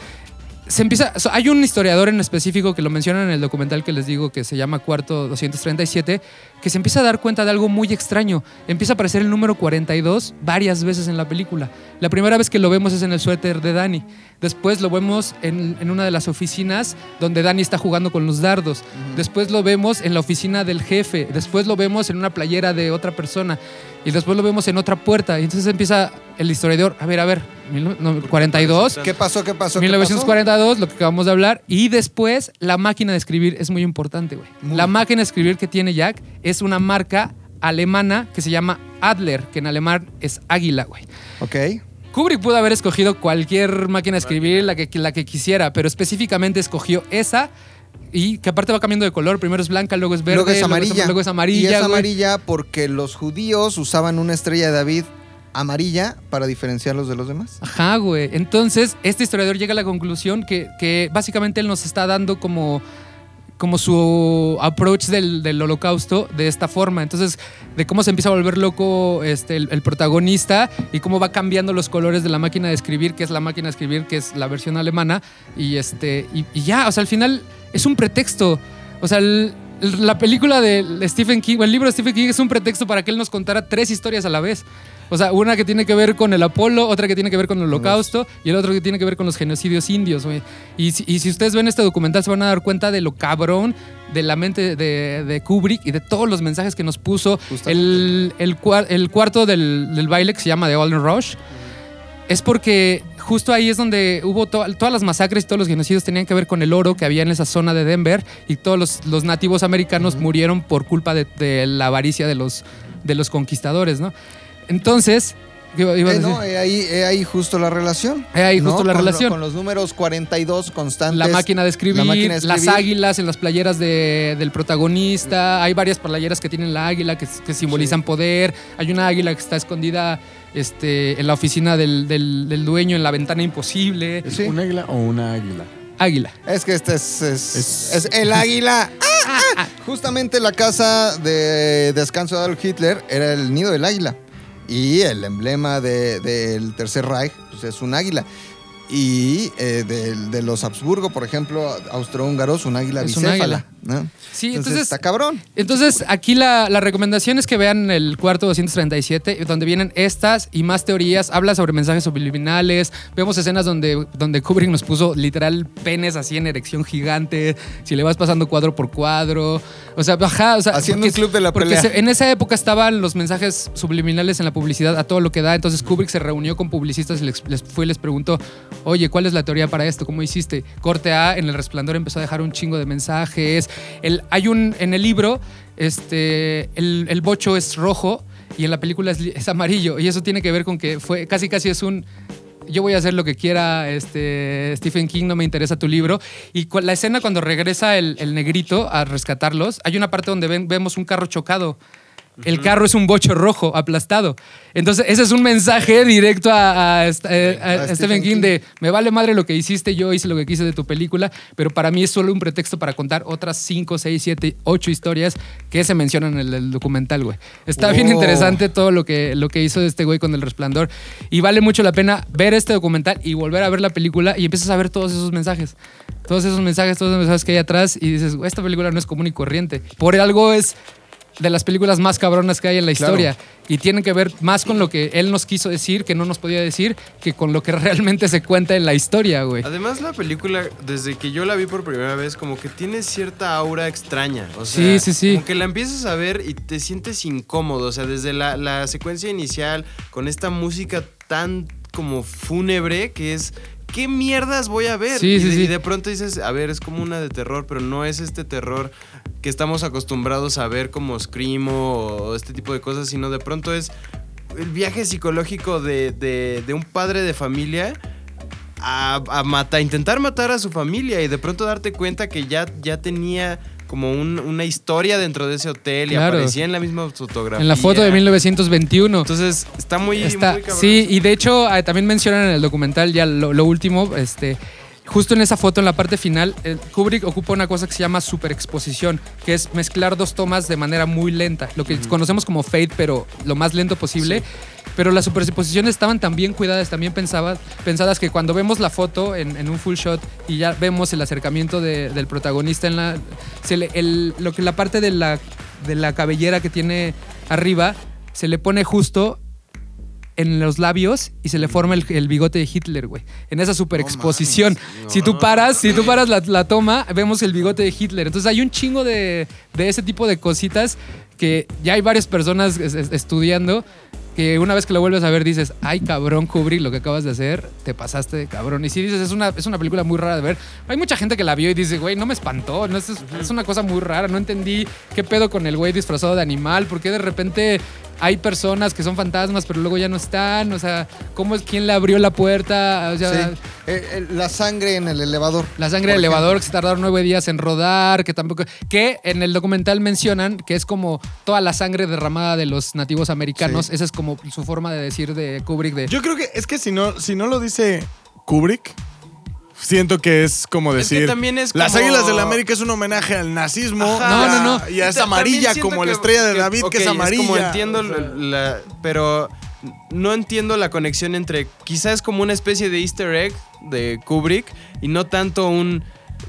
se empieza. hay un historiador en específico que lo menciona en el documental que les digo que se llama Cuarto 237, que se empieza a dar cuenta de algo muy extraño. Empieza a aparecer el número 42 varias veces en la película. La primera vez que lo vemos es en el suéter de Danny. Después lo vemos en, en una de las oficinas donde Danny está jugando con los dardos. Después lo vemos en la oficina del jefe. Después lo vemos en una playera de otra persona. Y después lo vemos en otra puerta. Y entonces empieza el historiador. A ver, a ver. Mil- no, 42. ¿Qué pasó? ¿Qué pasó? ¿Qué 1942, lo que acabamos de hablar. Y después, la máquina de escribir es muy importante, güey. La máquina de escribir que tiene Jack es una marca alemana que se llama Adler, que en alemán es águila, güey. Ok. Kubrick pudo haber escogido cualquier máquina de escribir, la que, la que quisiera, pero específicamente escogió esa. Y que aparte va cambiando de color. Primero es blanca, luego es verde, luego es amarilla. luego es amarilla. Y es güey. amarilla porque los judíos usaban una estrella de David amarilla para diferenciarlos de los demás. Ajá, güey. Entonces, este historiador llega a la conclusión que, que básicamente él nos está dando como, como su approach del, del holocausto de esta forma. Entonces, de cómo se empieza a volver loco este, el, protagonista y cómo va cambiando los colores de la máquina de escribir, que es la máquina de escribir, que es la versión alemana. Y, este, y, ya, o sea, al final es un pretexto. O sea, la película de Stephen King, o el libro de Stephen King es un pretexto para que él nos contara tres historias a la vez. O sea, una que tiene que ver con el Apolo, otra que tiene que ver con el holocausto y el otro que tiene que ver con los genocidios indios, güey. Y, si- y si ustedes ven este documental se van a dar cuenta de lo cabrón de la mente de, de Kubrick y de todos los mensajes que nos puso. El, el, cuar- el cuarto del, del baile que se llama The Golden Rush es porque justo ahí es donde hubo to- todas las masacres y todos los genocidios tenían que ver con el oro que había en esa zona de Denver y todos los, los nativos americanos murieron por culpa de, de la avaricia de los, de los conquistadores, ¿no? Entonces, ¿qué iba- iba a Eh, decir? no, eh, ahí, eh, ahí justo la relación. Eh, ahí justo la Con relación. con los números 42 constantes. La máquina de escribir, la máquina de las escribir. águilas en las playeras de- del protagonista. Hay varias playeras que tienen la águila que, que simbolizan poder. Hay una águila que está escondida este, en la oficina del, del- del dueño, en la ventana imposible. ¿Es Sí. un águila o una águila? Águila. Es que este es, es, Es- es el águila. ¡Ah, ah! Justamente la casa de descanso de Adolf Hitler era el nido del águila. Y el emblema de- del Tercer Reich pues, es un águila. Y eh, de, los Habsburgo, por ejemplo, austrohúngaros, un águila Es un bicéfala. águila. ¿No? Sí, entonces, entonces- está cabrón. Entonces, aquí la, la recomendación es que vean el cuarto 237, donde vienen estas y más teorías. Habla sobre mensajes subliminales. Vemos escenas donde, donde Kubrick nos puso literal penes así en erección gigante. Si le vas pasando cuadro por cuadro. O sea, ajá, o sea, Haciendo un club de la porque pelea. se- en esa época estaban los mensajes subliminales en la publicidad a todo lo que da. Entonces Kubrick se reunió con publicistas y les, les fue y les preguntó, oye, ¿cuál es la teoría para esto? ¿Cómo hiciste? Corte A, en El Resplandor empezó a dejar un chingo de mensajes. Hay un, en el libro, este, el, bocho es rojo y en la película es, amarillo. Y eso tiene que ver con que fue casi casi es un yo voy a hacer lo que quiera, este, Stephen King, no me interesa tu libro. Y la escena cuando regresa el, negrito a rescatarlos, hay una parte donde vemos un carro chocado. El carro es un bocho rojo aplastado. Entonces, ese es un mensaje directo a, a eh, a- a A Stephen King King. de me vale madre lo que hiciste, yo hice lo que quise de tu película, pero para mí es solo un pretexto para contar otras 5, 6, 7, 8 historias que se mencionan en el, el documental, güey. Está bien Oh. interesante todo lo que, lo que hizo este güey con El Resplandor y vale mucho la pena ver este documental y volver a ver la película y empiezas a ver todos esos mensajes. Todos esos mensajes, todos esos mensajes que hay atrás y dices, "Güey, esta película no es común y corriente. Por algo es de las películas más cabronas que hay en la Claro. historia. Y tienen que ver más con lo que él nos quiso decir, que no nos podía decir, que con lo que realmente se cuenta en la historia, güey. Además, la película, desde que yo la vi por primera vez, como que tiene cierta aura extraña. O Sí, sea, sí, sí. Como que la empiezas a ver y te sientes incómodo. O sea, desde la, la secuencia inicial, con esta música tan como fúnebre, que es. ¿Qué mierdas voy a ver? Sí, y, sí, de, sí. y de pronto dices, a ver, es como una de terror, pero no es este terror que estamos acostumbrados a ver como Screamo o este tipo de cosas, sino de pronto es el viaje psicológico de, de- de un padre de familia a, a mata- a intentar matar a su familia y de pronto darte cuenta que ya, ya tenía como un- una historia dentro de ese hotel y aparecía en la misma fotografía. En la foto de 1921. Entonces, está muy, Está- muy sí, y de hecho eh, también mencionan en el documental ya lo, lo último, este, justo en esa foto, en la parte final, eh, Kubrick ocupa una cosa que se llama superexposición, que es mezclar dos tomas de manera muy lenta, lo que conocemos como fade, pero lo más lento posible. Pero las superexposiciones estaban tan bien cuidadas, también pensaba, pensadas que cuando vemos la foto en, en un full shot y ya vemos el acercamiento de- del protagonista en la, se le- el- lo que la parte de la, de la cabellera que tiene arriba se le pone justo en los labios y se le forma el, el bigote de Hitler, güey. En esa superexposición. si tú paras, si tú paras la, la toma, vemos el bigote de Hitler. Entonces hay un chingo de, de ese tipo de cositas que ya hay varias personas es- es- estudiando que una vez que lo vuelves a ver dices, ay cabrón Kubrick, lo que acabas de hacer, te pasaste de cabrón. Y si dices, es una, es una película muy rara de ver. Hay mucha gente que la vio y dice, güey, no me espantó, no, es, es una cosa muy rara, no entendí qué pedo con el güey disfrazado de animal, porque de repente hay personas que son fantasmas, pero luego ya no están, o sea, ¿cómo es quién le abrió la puerta? O sea, Sí. Eh, eh, la sangre en el elevador. la sangre del Por elevador que se tardaron nueve días en rodar, que tampoco. Que en el documental mencionan que es como toda la sangre derramada de los nativos americanos. Sí. Esa es como su forma de decir de Kubrick de. Yo creo que es que si no, si no lo dice Kubrick, siento que es como Es que decir. también es Las águilas de la América es un homenaje al nazismo. Ajá. No, no, no. Y es amarilla como la estrella de David, que es amarilla. como entiendo, la- pero no entiendo la conexión entre. Quizás es como una especie de Easter egg de Kubrick y no tanto un.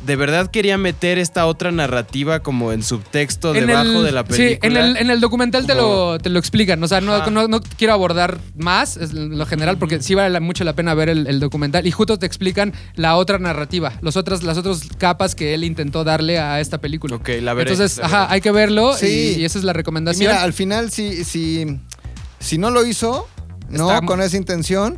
De verdad quería meter esta otra narrativa como en subtexto En debajo el- de la película. Sí, en el, en el documental te, lo, te lo explican. O sea, no, no, no quiero abordar más es lo general porque sí vale la- mucho la pena ver el, el documental. Y justo te explican la otra narrativa, los otras, las otras capas que él intentó darle a esta película. Ok, la veré. Entonces, la ajá, veré. hay que verlo Sí. y, y esa es la Y recomendación. mira, al final, si, si, si no lo hizo, no Está- con esa intención,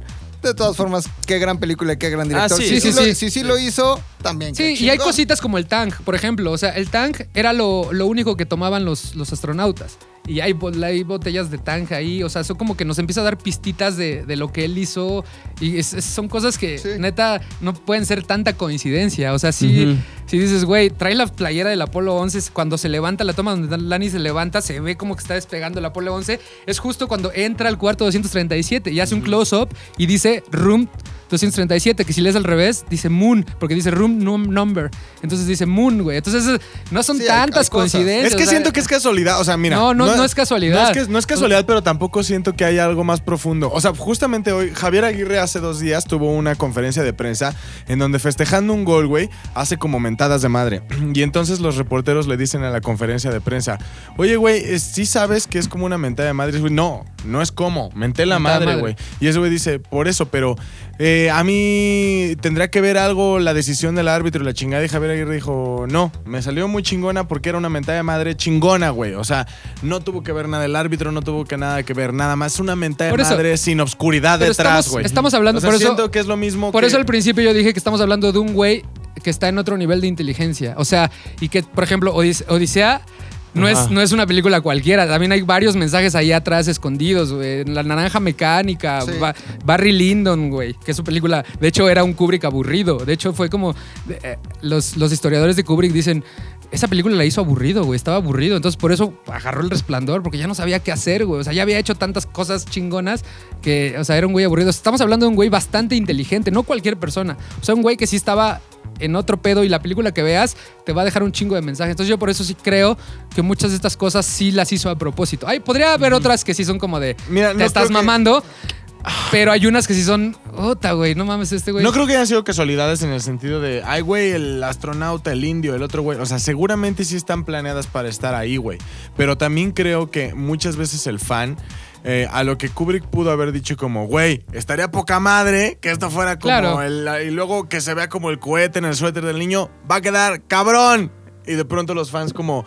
de todas formas, qué gran película y qué gran director. sí, si, sí, lo, sí. sí lo hizo, también. Sí, y hay cositas como el tank, por ejemplo. O sea, el tank era lo, lo único que tomaban los, los astronautas. Y hay, bo- hay botellas de tank ahí. O sea, eso como que nos empieza a dar pistitas de, de lo que él hizo. Y es- es- son cosas que, Sí. neta, no pueden ser tanta coincidencia. O sea, si, si dices, güey, trae la playera del Apolo 11. Cuando se levanta, la toma donde Lani se levanta, se ve como que está despegando el Apolo 11. Es justo cuando entra al cuarto 237 y hace un close-up y dice Room 237, que si lees al revés, dice Moon, porque dice Room num- Number. Entonces dice Moon, güey. Entonces no son Sí, tantas hay coincidencias. Es que o sea, siento que es casualidad. O sea, mira. No, no, no es casualidad. No es, que- no es casualidad, pero tampoco siento que haya algo más profundo. O sea, justamente hoy, Javier Aguirre hace dos días tuvo una conferencia de prensa en donde festejando un gol, güey, hace como mentadas de madre. Y entonces los reporteros le dicen a la conferencia de prensa, oye, güey, ¿sí sabes que es como una mentada de madre? Y, güey, no, no es como, menté la Mentada madre. güey. Y ese güey dice, por eso, pero eh, a mí tendría que ver algo la decisión del árbitro y la chingada. Y Javier Aguirre dijo, no, me salió muy chingona porque era una mentada de madre chingona, güey. O sea, no tuvo que ver nada el árbitro, no tuvo que nada que ver nada más. Una mentada de madre sin obscuridad Pero detrás, güey. estamos hablando- O sea, por eso- siento que es lo mismo Por que- eso al principio yo dije que estamos hablando de un güey que está en otro nivel de inteligencia. O sea, y que, por ejemplo, Odis- Odisea no Ajá. es, no es una película cualquiera. También hay varios mensajes ahí atrás escondidos, güey. La naranja mecánica, Sí. Ba- Barry Lyndon, güey. Que es su película. De hecho, era un Kubrick aburrido. De hecho, fue como. eh, los, los historiadores de Kubrick dicen. Esa película la hizo aburrido, güey. Estaba aburrido. Entonces, por eso agarró el resplandor, porque ya no sabía qué hacer, güey. O sea, ya había hecho tantas cosas chingonas que, o sea, era un güey aburrido. Estamos hablando de un güey bastante inteligente, no cualquier persona. O sea, un güey que sí estaba en otro pedo y la película que veas te va a dejar un chingo de mensajes. Entonces yo por eso sí creo que muchas de estas cosas sí las hizo a propósito. Ay, podría haber otras que sí son como de Mira, te no estás que- mamando, pero hay unas que sí son, ota, güey, no mames este güey. No creo que hayan sido casualidades en el sentido de, ay, güey, el astronauta, el indio, el otro güey. O sea, seguramente sí están planeadas para estar ahí, güey. Pero también creo que muchas veces el fan, eh, a lo que Kubrick pudo haber dicho como, güey, estaría poca madre que esto fuera como Claro. el... Y luego que se vea como el cohete en el suéter del niño, va a quedar cabrón. Y de pronto los fans como...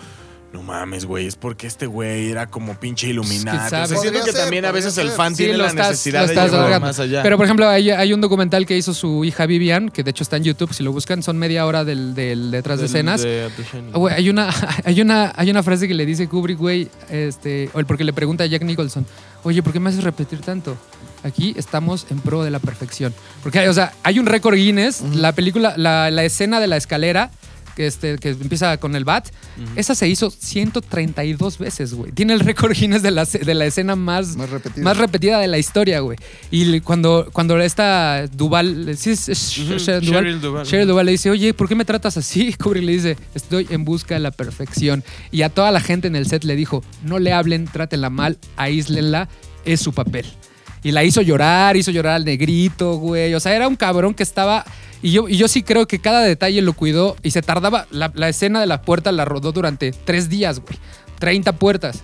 No mames, güey, es porque este güey era como pinche iluminado. Pues, siento Podría que ser, también a veces el fan Sí, tiene la estás- necesidad de alargando. más allá. Pero por ejemplo, hay, hay un documental que hizo su hija Vivian, que de hecho está en YouTube, si lo buscan, son media hora del, del detrás de escenas. de Güey, hay una, hay, una, hay una frase que le dice Kubrick, güey, este, o porque le pregunta a Jack Nicholson, oye, ¿por qué me haces repetir tanto? Aquí estamos en pro de la perfección. Porque, hay- o sea, hay un récord Guinness, la película, la, la escena de la escalera que, este, que empieza con el bat, esa se hizo 132 veces, güey. Tiene el récord Guinness de la, de la escena más, Más repetida. más repetida de la historia, güey. Y cuando, cuando esta Duval, ¿sí es, es. Cheryl Duvall le dice, oye, ¿por qué me tratas así? Kubrick le dice, estoy en busca de la perfección. Y a toda la gente en el set le dijo, no le hablen, trátenla mal, aíslenla, es su papel. Y la hizo llorar, hizo llorar al negrito, güey. O sea, era un cabrón que estaba... Y yo, y yo sí creo que cada detalle lo cuidó y se tardaba... La, la escena de la puerta la rodó durante tres días, güey. 30 puertas.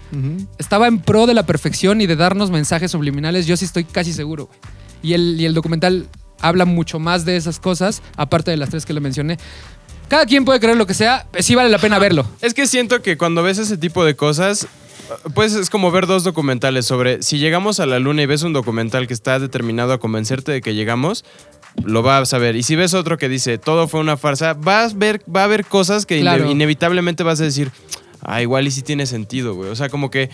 Estaba en pro de la perfección y de darnos mensajes subliminales, yo sí estoy casi seguro, güey. Y el, y el documental habla mucho más de esas cosas, aparte de las tres que le mencioné. Cada quien puede creer lo que sea, sí vale la pena verlo. Es que siento que cuando ves ese tipo de cosas, pues es como ver dos documentales sobre si llegamos a la luna y ves un documental que está determinado a convencerte de que llegamos, lo vas a ver. Y si ves otro que dice todo fue una farsa, vas a ver, va a haber cosas que ine- inevitablemente vas a decir, ah, igual y sí tiene sentido, güey. O sea, como que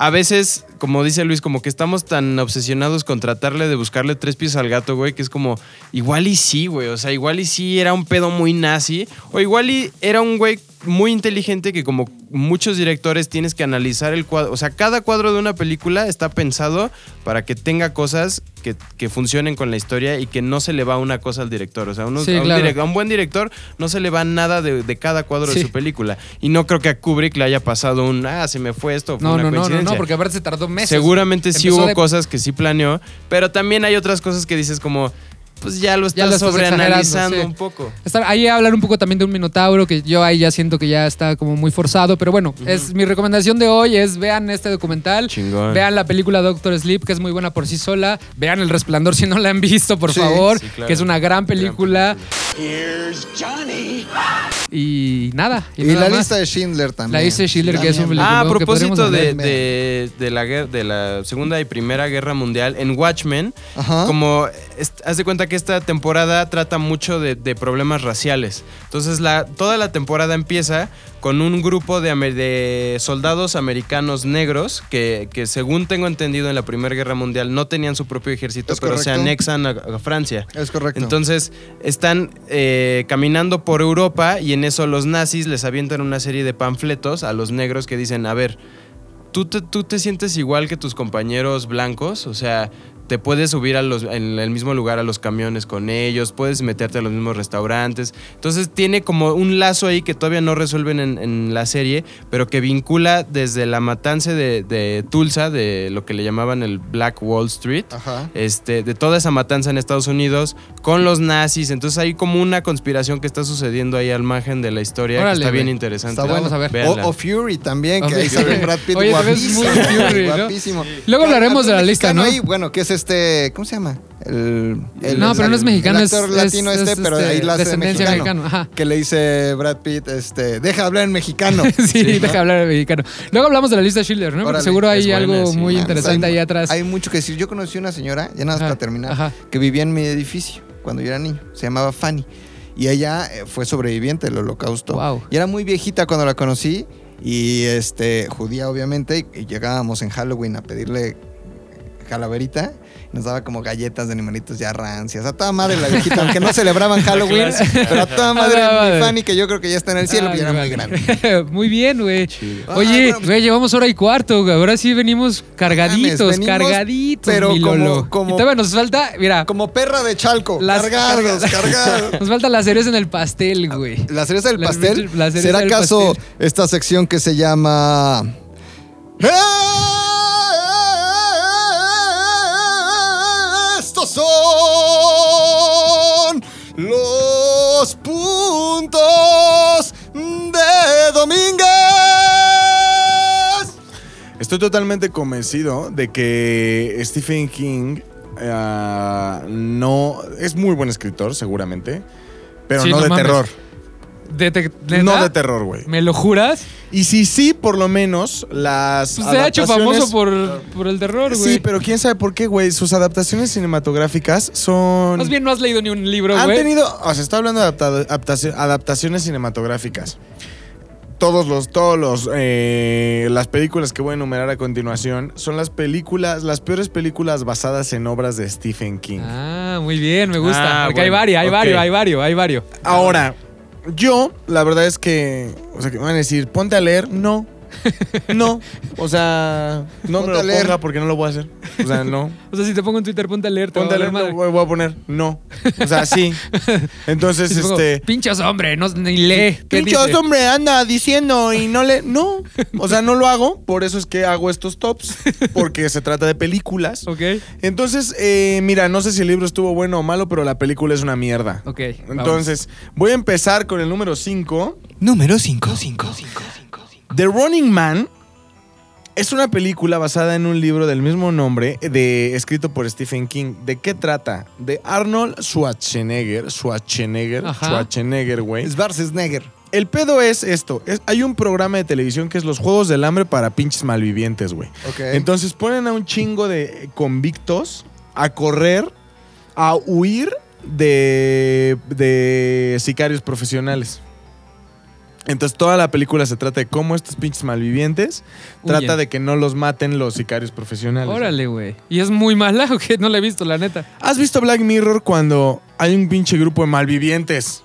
a veces, como dice Luis, como que estamos tan obsesionados con tratarle de buscarle tres pies al gato, güey, que es como, igual y sí, güey. O sea, igual y sí era un pedo muy nazi. O igual y era un güey muy inteligente que como muchos directores tienes que analizar el cuadro. O sea, cada cuadro de una película está pensado para que tenga cosas que, que funcionen con la historia y que no se le va una cosa al director. O sea, uno- Sí, a, un claro. direc- a un buen director no se le va nada de, de cada cuadro Sí. de su película. Y no creo que a Kubrick le haya pasado un, ah, se me fue esto. Fue No, una no, no, no, coincidencia. no, porque aparte se tardó meses. Seguramente sí hubo de- cosas que sí planeó, pero también hay otras cosas que dices como, pues ya lo Ya estás lo estás sobreanalizando sí. un poco. Está- ahí hablan un poco también de un minotauro, que yo ahí ya siento que ya está como muy forzado, pero bueno, es mi recomendación de hoy es vean este documental, Chingón. vean la película Doctor Sleep, que es muy buena por sí sola, vean El Resplandor si no la han visto, por Sí, favor, sí, claro. que es una gran película. Y nada. Y, nada la más. lista de Schindler también. La lista de Schindler, que es un Ah, a propósito de, hablar. de- de la, de la Segunda y Primera Guerra Mundial, en Watchmen, Ajá. como haz de cuenta que esta temporada trata mucho de, de problemas raciales. Entonces, la, toda la temporada empieza con un grupo de, soldados americanos negros que, que, según tengo entendido, en la Primera Guerra Mundial no tenían su propio ejército, Es pero se anexan a, a Francia. Es correcto. Entonces están eh, caminando por Europa y en eso los nazis les avientan una serie de panfletos a los negros que dicen, a ver, ¿tú te, tú te sientes igual que tus compañeros blancos? O sea, te puedes subir a los, en el mismo lugar a los camiones con ellos, puedes meterte a los mismos restaurantes. Entonces tiene como un lazo ahí que todavía no resuelven en, en la serie, pero que vincula desde la matanza de, de Tulsa, de lo que le llamaban el Black Wall Street, Ajá. este, de toda esa matanza en Estados Unidos con los nazis. Entonces hay como una conspiración que está sucediendo ahí al margen de la historia Órale, que está bien interesante. Está Vamos a ver. O, o Fury también, O que ahí Fury. sale Brad Pitt Oye, guapísimo. muy Fury, ¿no? guapísimo. Luego hablaremos de la lista, ¿no? ahí, bueno, que es este, ¿cómo se llama? El, el- No, pero no es mexicano, el actor es- latino es, este, pero este, ahí la hace de mexicano. ajá. Que le dice Brad Pitt, este, deja de hablar en mexicano. sí, ¿no? deja hablar de mexicano. Luego hablamos de la lista Schindler, ¿no? Porque Órale, seguro hay buena, algo sí. muy interesante hay, ahí atrás. Hay mucho que decir. Yo conocí una señora, ya nada más Ajá, para terminar, ajá. que vivía en mi edificio cuando yo era niño. Se llamaba Fanny. Y ella eh, fue sobreviviente del holocausto. Wow. Y era muy viejita cuando la conocí. Y este, judía, obviamente. Y llegábamos en Halloween a pedirle calaverita. Nos daba como galletas de animalitos ya rancias. A toda madre la viejita, aunque no celebraban Halloween. pero a toda madre A toda madre. mi Fanny, que yo creo que ya está en el cielo, Ay, pero era muy grande. muy bien, güey. Ah, Oye, bueno, pues- güey, llevamos hora y cuarto, güey. Ahora sí venimos cargaditos, mames, venimos, cargaditos, pero mi Lolo. como- Y todavía nos falta, mira, Como perra de chalco. Las- cargados, cargados. nos falta la cereza en el pastel, güey. La cereza del La- pastel. la cereza ¿Será acaso esta sección que se llama. Estos los puntos de Domínguez. Estoy totalmente convencido de que Stephen King ah, no es muy buen escritor, seguramente, pero Sí, no, no de mames. terror. ¿De te- No de terror, güey. ¿Me lo juras? Y si sí, por lo menos las Pues se ha hecho famoso por, por el terror, güey. Sí, pero quién sabe por qué, güey. Sus adaptaciones cinematográficas son Más bien no has leído ni un libro, han güey. tenido, o sea, está hablando de adapta- adaptaci- adaptaciones cinematográficas. Todos los, todos los, eh, las películas que voy a enumerar a continuación son las películas, las peores películas basadas en obras de Stephen King. Ah, muy bien, me gusta. Ah, Porque hay varios, hay ok. varios, hay varios, hay varios. Ahora, yo, la verdad es que, o sea, que me van a decir, ponte a leer. No. No. O sea, no me Ponte lo a leer. ponga porque no lo voy a hacer. O sea, no. O sea, si te pongo en Twitter, ponte a leer. te Ponte a leer, no, voy a poner. No. O sea, sí. Entonces, Si te pongo, este. Pinchos hombre, no, ni lee. ¿Qué Pinchos, dice? hombre, anda diciendo y no le. No. O sea, no lo hago. Por eso es que hago estos tops. Porque se trata de películas. Ok, Entonces, eh, mira, no sé si el libro estuvo bueno o malo, pero la película es una mierda. ok. vamos. Entonces, voy a empezar con el número 5. Número 5. 5. The Running Man es una película basada en un libro del mismo nombre, de, escrito por Stephen King. ¿De qué trata? De Arnold Schwarzenegger. Schwarzenegger. Ajá. Schwarzenegger, güey. Schwarzenegger. El pedo es esto. es- hay un programa de televisión que es los Juegos del Hambre para pinches malvivientes, güey. Entonces ponen a un chingo de convictos a correr, a huir de, de sicarios profesionales. Entonces toda la película se trata de cómo estos pinches malvivientes Huyen. trata de que no los maten los sicarios profesionales. Órale, güey. ¿Y es muy mala o qué? No la he visto, la neta. ¿Has visto Black Mirror cuando hay un pinche grupo de malvivientes?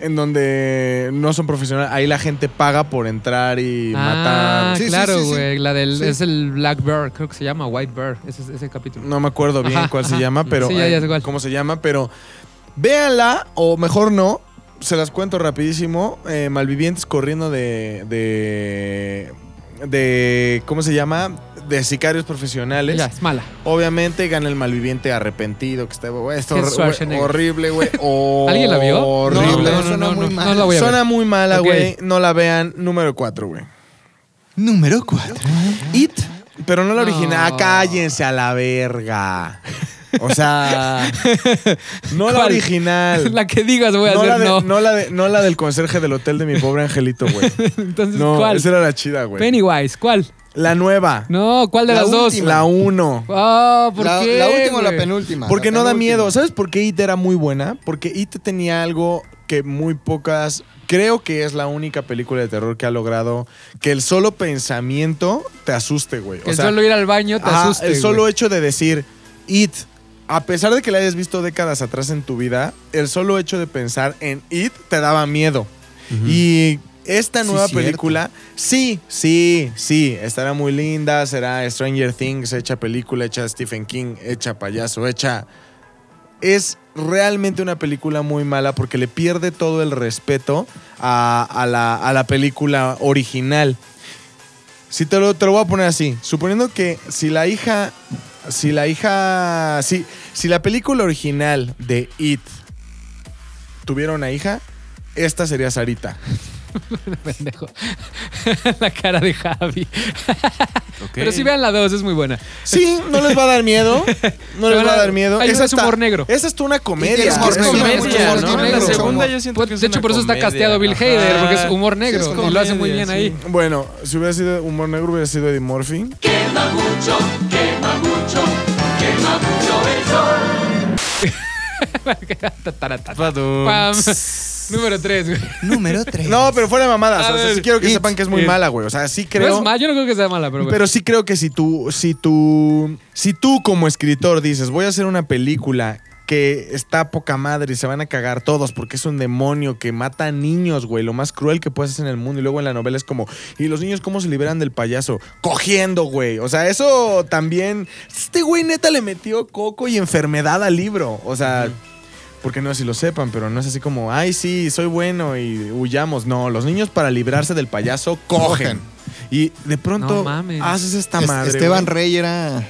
En donde no son profesionales, ahí la gente paga por entrar y ah, matar. Sí, sí, claro, sí, sí. güey. La del. Sí. Es el Black Bear, creo que se llama White Bear. Ese, ese capítulo. No me acuerdo bien Ajá, cuál se llama, pero. Sí, ya- ya eh. ¿Cómo se llama? Pero. Véanla, o mejor no. Se las cuento rapidísimo. eh, malvivientes corriendo de. de. de. ¿Cómo se llama? De sicarios profesionales. Ya, es mala. Obviamente gana el malviviente arrepentido, que está. güey, esto Es Schwarzenegger. horrible, güey. ¿Alguien la vio? Horrible. No, suena muy mal. No la voy a ver. Suena muy mala, Ok. güey. No la vean. Número 4, güey. Número 4. It. Pero no la No. original. Ah, Cállense a la verga. O sea. No la ¿Cuál? original. La que digas voy a no, hacer, la de- no. no la de- no la del conserje del hotel de mi pobre angelito, güey. Entonces, No, ¿cuál? esa era la chida, güey. Pennywise, ¿cuál? La nueva. No, ¿cuál de La las dos? La uno. Ah, ¿por La, qué? la última o la penúltima. Porque La no da miedo. ¿Sabes por qué It era muy buena? Porque It tenía algo que muy pocas. Creo que es la única película de terror que ha logrado que el solo pensamiento te asuste, güey. Que solo ir al baño te Ajá, asuste. El solo güey. hecho de decir It, a pesar de que la hayas visto décadas atrás en tu vida, el solo hecho de pensar en It te daba miedo. Y esta nueva película, sí, sí, sí, estará muy linda, será Stranger Things, hecha película, hecha Stephen King, hecha payaso, hecha... Es realmente una película muy mala porque le pierde todo el respeto a, a la, a la película original. Si te lo, te lo voy a poner así, suponiendo que si la hija, si la hija, si, si la película original de It tuviera una hija, esta sería Sarita. Pendejo. la cara de Javi. Pero si vean la 2, es muy buena. Sí, no les va a dar miedo. No les va a dar miedo. Esa es humor negro. Esa es una comedia. Es, humor comedia, ¿no? La segunda yo siento pues, que es De hecho, por eso está casteado Bill Hader, porque es humor negro. y lo hace muy bien ahí. Bueno, si hubiera sido humor negro, hubiera sido Eddie Murphy. Quema mucho, quema mucho, quema mucho el sol. Número 3, güey. Número 3. No, pero fuera de mamadas. O sea, sí quiero que sepan que es muy mala, güey. O sea, sí creo. Es mala, yo no creo que sea mala, pero. Güey. Pero sí creo que si tú, si tú, si tú como escritor dices, voy a hacer una película que está poca madre y se van a cagar todos porque es un demonio que mata a niños, güey, lo más cruel que puedes hacer en el mundo. Y luego en la novela es como, ¿y los niños cómo se liberan del payaso? Cogiendo, güey. O sea, eso también. Este güey neta le metió coco y enfermedad al libro. O sea. Porque no sé si lo sepan, pero no es así como, ay, sí, soy bueno y huyamos. No, los niños para librarse del payaso cogen. Y de pronto No mames. haces esta Es- madre. Esteban güey. Rey era.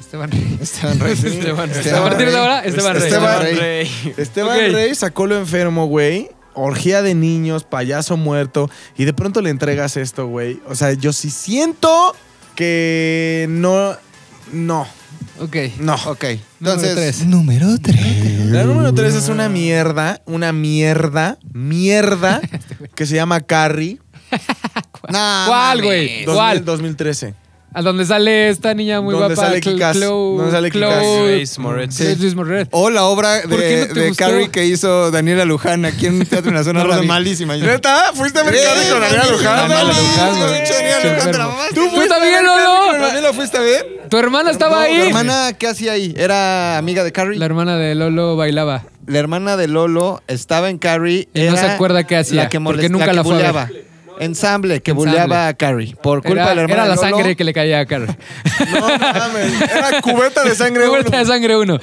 Esteban Rey. Esteban Rey. sí. Esteban Rey. Esteban A partir de Rey. ahora, Esteban Rey. Esteban Rey. Esteban Ok. Rey sacó lo enfermo, güey. Orgía de niños, payaso muerto. Y de pronto le entregas esto, güey. O sea, yo sí siento que no. No. Ok. No. Ok. Número Entonces. tres. Número 3. La número 3 es una mierda. Una mierda. Mierda. que se llama Carrie. ¿Cuál, güey? 2000 ¿Cuál? 2013. A donde sale esta niña muy Donde guapa. sale Cl- Kikaz. Chloe- Donde sale Kikaz. Chloe- Grace Moretz. Sí, Grace Moretz. O la obra ¿Por qué de, no te de gustó? Carrie que hizo Daniela Luján aquí en un teatro en la zona rosa. Malísima. ¿Neta? ¿Fuiste a ver Carrie con Daniela Luján? Daniela No, Luján, güey. Daniela Luján, te la enfermo. mamaste. ¿Tú fuiste a también, ver Lolo? Carrie con ¿También la fuiste a ver? Tu hermana estaba No, ahí. ¿Tu hermana qué hacía ahí? ¿Era amiga de Carrie? La hermana de Lolo bailaba. la hermana de Lolo estaba en Carrie. Y no era se acuerda qué hacía, La que porque molest- nunca que la fue a ver. buleaba. Ensamble, que Ensamble. buleaba a Carrie. Por culpa Era, de la hermana era la Lolo. sangre que le caía a Carrie. No mames. Era cubeta de sangre. Vuelta uno. de sangre uno.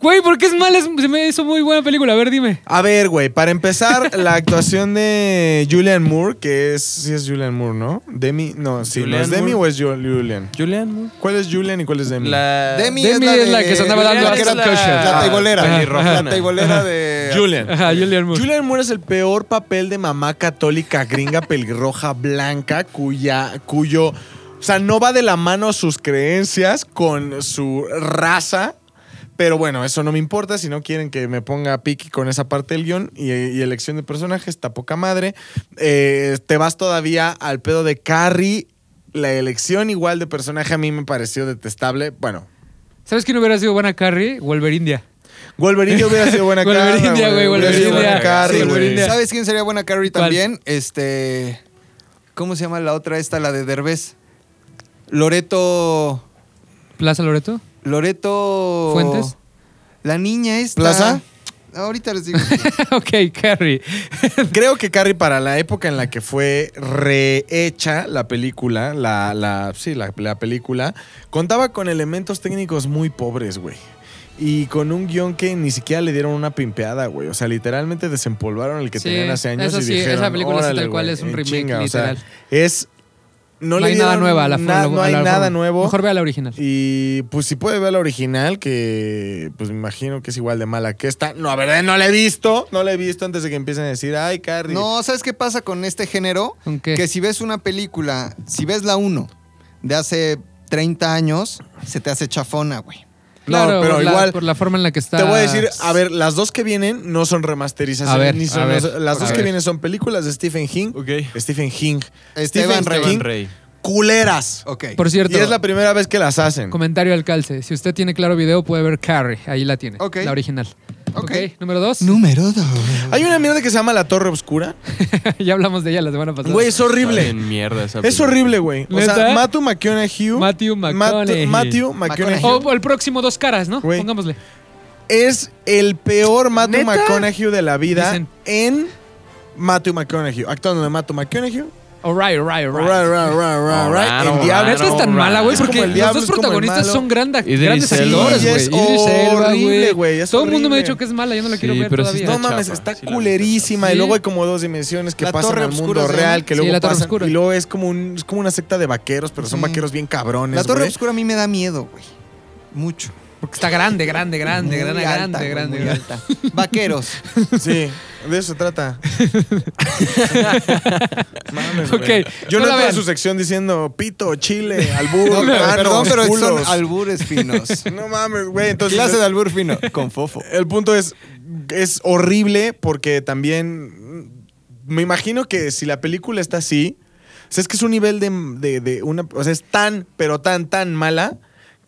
Güey, ¿por qué es mala? Es- Se me hizo muy buena película. A ver, dime. A ver, güey, para empezar, la actuación de Julian Moore, que es. Sí, es Julian Moore, ¿no? Demi. No, sí, ¿no Julian es Demi Moore. o es Ju- Julian? Julian Moore. ¿Cuál es Julian y cuál es Demi? La... Demi, Demi es la que se andaba dando Julián, a Sam Kosher. La taibolera. Ah, La taibolera de... Julian. Ajá, Julian Moore. Julian Moore es el peor papel de mamá católica gringa pelirroja blanca cuya cuyo o sea, no va de la mano sus creencias con su raza. Pero bueno, eso no me importa. Si no quieren que me ponga piqui con esa parte del guion y, elección de personajes, está poca madre. Eh, te vas todavía al pedo de Carrie. La elección igual de personaje a mí me pareció detestable. Bueno, ¿Sabes quién hubiera sido buena Carrie? Wolverindia. Wolverine hubiera sido buena Wolverine Carrie. India, güey, Hubiera sido Wolverine buena Sí. Wolverine India. ¿Sabes quién sería buena Carrie ¿Cuál? también? Este... ¿Cómo se llama la otra esta? La de Derbez. Loreto... Plaza Loreto. Loreto... Fuentes. La niña esta... ¿Plaza? Ahorita les digo. ok, Carrie. Creo que Carrie, para la época en la que fue rehecha la película, la, la, sí, la, la película, contaba con elementos técnicos muy pobres, güey. Y con un guion que ni siquiera le dieron una pimpeada, güey. O sea, literalmente desempolvaron el que Sí, tenían hace años eso y sí, dijeron, esa película sí, "Órale, tal cual es un remake, chinga". O sea, literal. es... No, No, le hay nada dieron nueva. a La, na- la- no hay la- nada nuevo. Mejor vea la original. Y pues si puede ver la original, que pues me imagino que es igual de mala que esta. No, a ver, no la he visto. No la he visto antes de que empiecen a decir, ay, Carrie. No, ¿sabes qué pasa con este género? ¿Con qué? Que si ves una película, si ves la 1 de hace 30 años, se te hace chafona, güey. No, Claro, pero por la- igual. por la forma en la que está. Te voy a decir, a ver, las dos que vienen no son remasterizaciones. A ver, ni son- a ver, las a dos que ver. vienen son películas de Stephen King. Ok. Stephen King. Esteban Stephen Rey. King, Rey. Culeras. Ok. Por cierto, Y es la primera vez que las hacen. comentario al calce. Si usted tiene claro video, puede ver Carrie. Ahí la tiene. Ok. La original. Ok. ok. Número dos. Número 2. Hay una mierda que se llama La Torre Oscura. ya hablamos de ella la semana pasada. Güey, es horrible. bien mierda esa Es horrible, güey. O sea. Matthew McConaughey. Matthew McConaughey. Matthew McConaughey. O, o el próximo dos caras, ¿no? Pongámosle. es el peor Matthew ¿Neta? McConaughey de la vida Dicen. en Matthew McConaughey. Actuando de Matthew McConaughey. Alright, alright, Right, alright. right, right, right, right. Alright, El diablo. Neta es tan Alright. mala, güey, porque los dos protagonistas son grandes Elba. actores, güey. es Idris Elba, horrible, güey, Todo el mundo me ha dicho que es mala, yo no la quiero Sí, ver todavía. No mames, está culerísima. Y luego hay como dos dimensiones que La pasan Torre al mundo real, que Sí, luego la Torre pasan. Obscura. Y luego es como, un, es como una secta de vaqueros, pero son vaqueros bien cabrones. La Torre. Oscura a mí me da miedo, güey. Mucho. Porque está grande, grande, grande, Muy grande, alta, grande, grande, muy grande. alta. Vaqueros. Sí, de eso se trata. Mames, güey. Ok, Yo no no la entro vean. en su sección diciendo pito, chile, albur, No, manos, perdón, pero culos. son albures finos. No mames, güey. Entonces, Clase de albur fino. Con fofo. el punto es, es horrible porque también mm, me imagino que si la película está así, o sea, es que es un nivel de, de- de una, o sea, es tan, pero tan, tan mala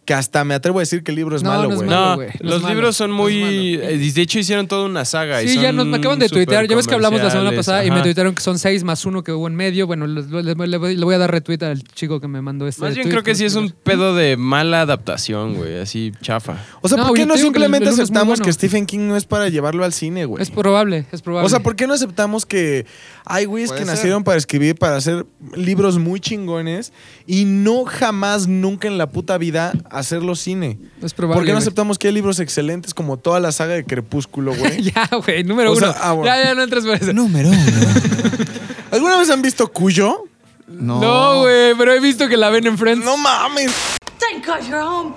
que hasta me atrevo a decir que el libro es No, malo, güey. No, güey, no los malo, libros son muy. eh, De hecho, hicieron toda una saga. y Sí, ya son nos me acaban de tuitear. Ya ves que hablamos la semana pasada y me tuitearon que son seis más uno que hubo en medio. Bueno, le, le- le voy le voy a dar retweet al chico que me mandó este. Más bien tweet. creo que sí es un pedo de mala adaptación, güey. Así chafa. O sea, No, ¿por qué no que simplemente aceptamos bueno. que Stephen King no es para llevarlo al cine, güey? Es probable, es probable. O sea, ¿por qué no aceptamos que hay güeyes que ser. nacieron para escribir, para hacer libros muy chingones y no jamás, nunca en la puta vida hacerlo cine? Es probable. ¿Por qué no güey. aceptamos que hay libros excelentes como toda la saga de Crepúsculo, güey? ya, güey, número O sea, uno. ah, bueno. Ya, ya no entres por eso. Número uno. ¿Alguna vez han visto Cuyo? No. No, güey, pero he visto que la ven en Friends. No mames. Thank God you're home.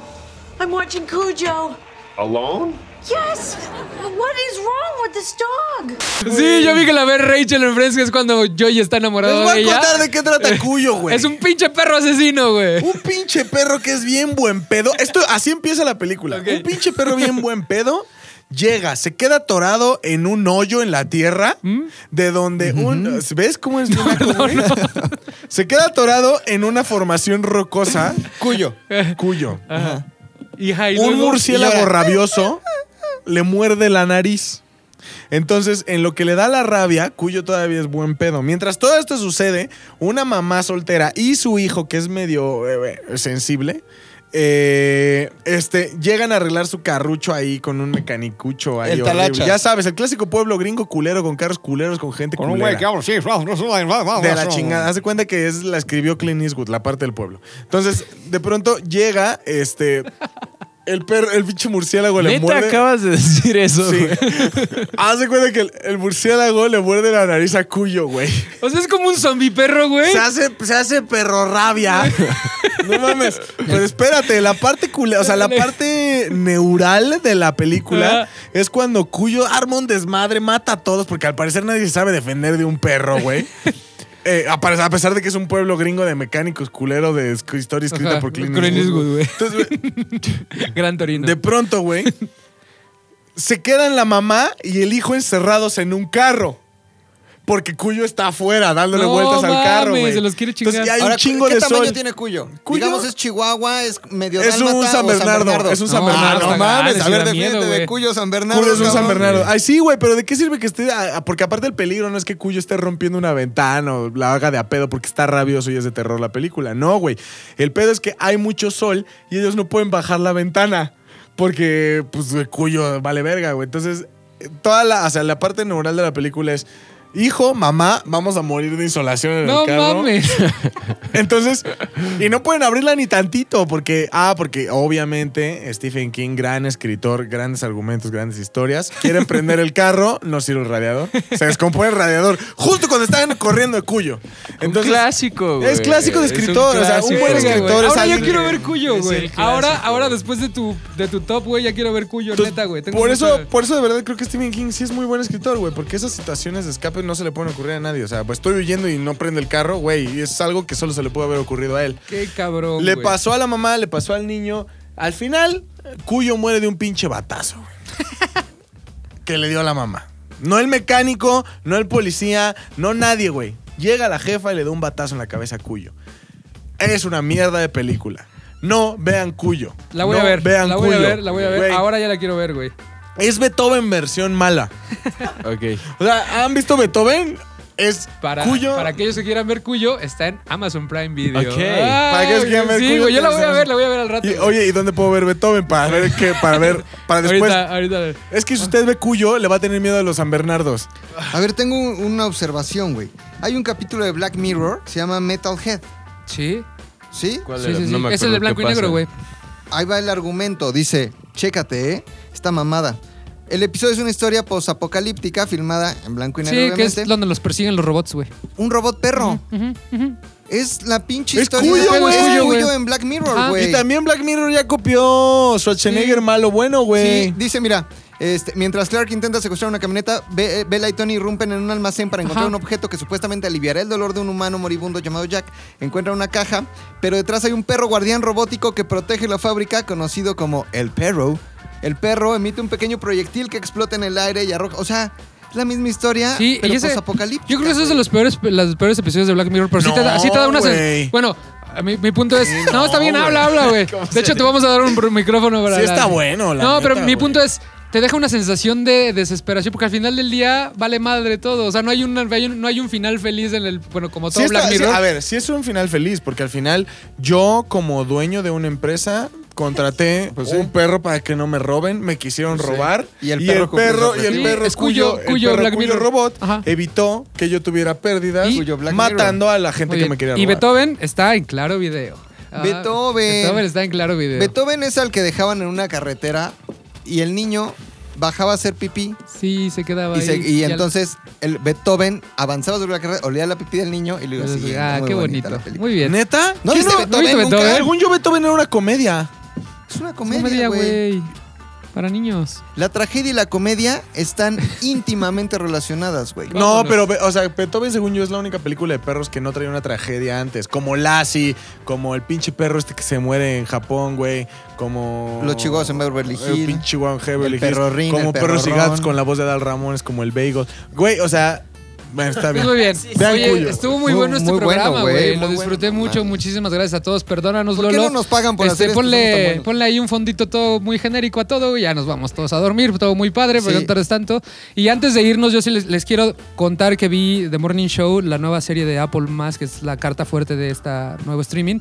I'm watching Cujo. Alone? Yes. What is wrong with this dog? Sí, yo vi que la ve Rachel en Friends, que es cuando Joey está Les enamorado voy de a ella. contar de qué trata Cuyo, güey. Es un pinche perro asesino, güey. Un pinche perro que es bien buen pedo. Esto, así empieza la película. Un pinche perro bien buen pedo. Llega, se queda atorado en un hoyo en la tierra, ¿Mm? de donde un. ¿Ves cómo es? bien naco, güey? Se queda atorado en una formación rocosa. Cuyo. Cuyo. Hija, y Un luego- murciélago y rabioso le muerde la nariz. Entonces, en lo que le da la rabia, Cuyo todavía es buen pedo. Mientras todo esto sucede, una mamá soltera y su hijo, que es medio eh, eh, sensible, eh, este, llegan a arreglar su carrucho ahí con un mecanicucho ahí. El talachas. Ya sabes, el clásico pueblo gringo culero con carros culeros, con gente Con un culera. güey que habla así. De la chingada. Hace cuenta que es la escribió Clint Eastwood, la parte del pueblo. Entonces, de pronto llega, este. El perro, el pinche murciélago le ¿Neta muerde. acabas de decir eso, Sí. güey? Hace cuenta que el, el murciélago le muerde la nariz a Cuyo, güey. O sea, es como un zombie perro, güey. Se hace, se hace perro rabia. No mames. Pero espérate, la parte culera, o sea, la parte neural de la película es cuando Cuyo arma un desmadre, mata a todos, porque al parecer nadie se sabe defender de un perro, güey. Eh, a pesar de que es un pueblo gringo de mecánicos culero de historia escrita Ajá, por Clint Eastwood. Güey, Gran Torino. de pronto, güey, se quedan la mamá y el hijo encerrados en un carro. Porque Cuyo está afuera dándole No vueltas al carro, güey. se los quiere Entonces chingar. ya hay Ahora, un chingo ¿qué de tamaño sol. tiene Cuyo? Cuyo- Digamos, es Chihuahua, es medio Es un San Bernardo, es un San Bernardo. No mames, a ver, de. Cuyo San Bernardo. Cuyo es un San. Bernardo. Ay, sí, güey, pero ¿de qué sirve que esté? ah, Porque aparte el peligro no es que Cuyo esté rompiendo una ventana o la haga de a pedo porque está rabioso y es de terror la película. No, güey. El pedo es que hay mucho sol y ellos no pueden bajar la ventana porque, pues, Cuyo vale verga, güey. Entonces, eh, toda la, o sea, la parte neural de la película es. Hijo, mamá, vamos a morir de insolación en No el carro. mames. Entonces, y no pueden abrirla ni tantito, porque, ah, porque obviamente Stephen King, gran escritor, grandes argumentos, grandes historias, quieren prender el carro, no sirve el radiador, se descompone el radiador, justo cuando están corriendo de Cuyo. Entonces, un clásico, güey. es clásico de Es un escritor, o sea, un buen escritor es Ahora alguien yo quiero ver Cuyo, güey. Ahora, ahora después de tu, de tu top, güey, ya quiero ver Cuyo, Entonces, neta, güey. Por eso, por eso de verdad creo que Stephen King sí es muy buen escritor, güey, porque esas situaciones de escape no se le pueden ocurrir a nadie. O sea, pues estoy huyendo y no prende el carro, güey, y es algo que solo se le puede haber ocurrido a él. Qué cabrón, Le güey. pasó a la mamá, le pasó al niño. Al final, Cuyo muere de un pinche batazo. güey. que le dio a la mamá. No el mecánico, no el policía, no nadie, güey. Llega la jefa y le da un batazo en la cabeza a Cuyo. Es una mierda de película. No vean Cuyo. La voy No a ver. Vean la voy a Cuyo. ver, la voy a ver. Güey, Ahora ya la quiero ver, güey. Es Beethoven versión mala. Ok. O sea, ¿han visto Beethoven? Es Para, Cuyo. para aquellos que quieran ver Cuyo, está en Amazon Prime Video. Ok. Ay, Para aquellos que quieran ver Sí, Cuyo, güey, yo la voy a pues, ver, la voy a ver al rato. Y, oye, ¿y dónde puedo ver Beethoven? Para ver qué, para ver, para después. ahorita, ahorita. Es que si usted ve Cuyo, le va a tener miedo a los San Bernardos. A ver, tengo un- una observación, güey. Hay un capítulo de Black Mirror que se llama Metalhead. Sí, ¿Sí? ¿Cuál sí, era? sí. sí. No me es el de blanco y negro, güey. Ahí va el argumento. Dice, chécate, ¿eh? Esta mamada. El episodio es una historia posapocalíptica filmada en blanco y negro, Sí, que es donde los persiguen los robots, güey. Un robot perro. Es la pinche Es historia Cuyo, de es Cuyo, güey. en Black Mirror, güey. Y también Black Mirror ya copió Schwarzenegger Sí. malo bueno, güey. Sí, dice, mira, este, mientras Clark intenta secuestrar una camioneta, Be- Bella y Tony irrumpen en un almacén para encontrar Ajá. un objeto que supuestamente aliviará el dolor de un humano moribundo llamado Jack. Encuentran una caja, pero detrás hay un perro guardián robótico que protege la fábrica, conocido como el perro. El perro emite un pequeño proyectil que explota en el aire y arroja... O sea, es la misma historia, Sí, pero y ese, Yo creo que eso es de los peores, los peores episodios de Black Mirror, pero sí, te da, sí te da una... sen-. Bueno, a mi, mi punto es... no, no, está bien, habla, habla, güey. De hecho, te vamos a dar un micrófono para... Sí la- está bueno, la No, pero mi punto es... Te deja una sensación de desesperación porque al final del día vale madre todo. O sea, no hay, una, hay un- no hay un final feliz en el... Bueno, como todo Sí está- Black sí, Mirror. a ver, sí es un final feliz, porque al final yo, como dueño de una empresa, contraté Pues sí. un perro para que no me roben, me quisieron Pues sí. robar. Y el perro y el perro es Cuyo- el Cuyo perro Black Cuyo robot Ajá. evitó que yo tuviera pérdidas, Y- matando a la gente Muy que bien. me quería y robar. Beethoven está en claro video. Ah, Beethoven. Beethoven está en claro video. Beethoven es al que dejaban en una carretera y el niño bajaba a hacer pipí Sí, se quedaba Y, se- ahí. y al- entonces el Beethoven avanzaba sobre la carrera, olía la pipí del niño y lo iba siguiendo. ah, qué bonita bonito. la película. Muy bien. ¿Neta? ¿No ¿Qué viste no? Beethoven ¿no viste nunca? Beethoven? Según yo, Beethoven era una comedia. Es una Comedia, comedia, güey. Para niños. La tragedia y la comedia están íntimamente relacionadas, güey. No, pero, o sea, Beethoven, según yo, es la única película de perros que no trae una tragedia antes. Como Lassie, como el pinche perro este que se muere en Japón, güey. Como. Los chihuahuas en Beverly El Hills. pinche chihuahua en Beverly El perro Hills, Rin, Como el perro perros y gatos con la voz de Dal Ramones, como el Bagel. Güey, o sea, Bueno, está bien. Muy bien. Vean Oye, Cuyo. estuvo muy bueno este muy bueno, programa, güey, güey. muy Lo disfruté bueno. mucho. Muchísimas gracias a todos. Perdónanos, ¿Por qué Lolo. no nos pagan por Este, hacer esto? Somos tan ponle, buenos. ponle ahí un fondito todo muy genérico a todo y ya nos vamos todos a dormir. Todo muy padre, pero Sí. no tardes tanto. Y antes de irnos, yo sí les, les quiero contar que vi The Morning Show, la nueva serie de Apple Más, que es la carta fuerte de esta nuevo streaming.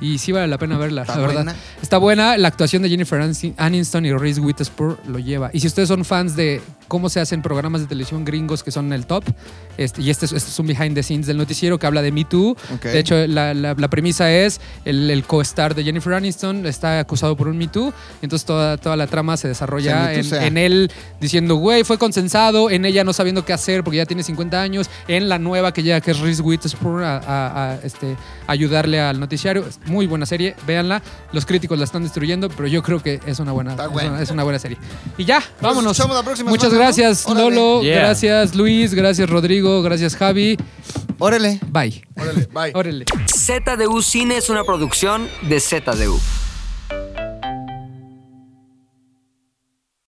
Y sí vale la pena verla, ¿Está la verdad. buena? Está buena. La actuación de Jennifer Aniston- y Reese Witherspoon lo lleva. Y si ustedes son fans de cómo se hacen programas de televisión gringos que son el top, este, y este es, este es un behind the scenes del noticiero que habla de Me Too. De hecho, la, la- la premisa es el, el co-star de Jennifer Aniston está acusado por un Me Too. Y entonces toda, toda la trama se desarrolla en, él diciendo, güey, fue consensado, en ella no sabiendo qué hacer porque ya tiene 50 años, en la nueva que llega, que es Reese Witherspoon, a, a- a, este, ayudarle al noticiario. Muy buena serie, véanla. Los críticos la están destruyendo, pero yo creo que es una buena, es buena. una, es una buena serie. Y ya, vámonos. la próxima Muchas gracias. Lolo. Yeah. Gracias, Luis. Gracias, Rodrigo. Gracias, Javi. Órale. Bye. Órale, bye. Órale. ZDU Cine es una producción de ZDU.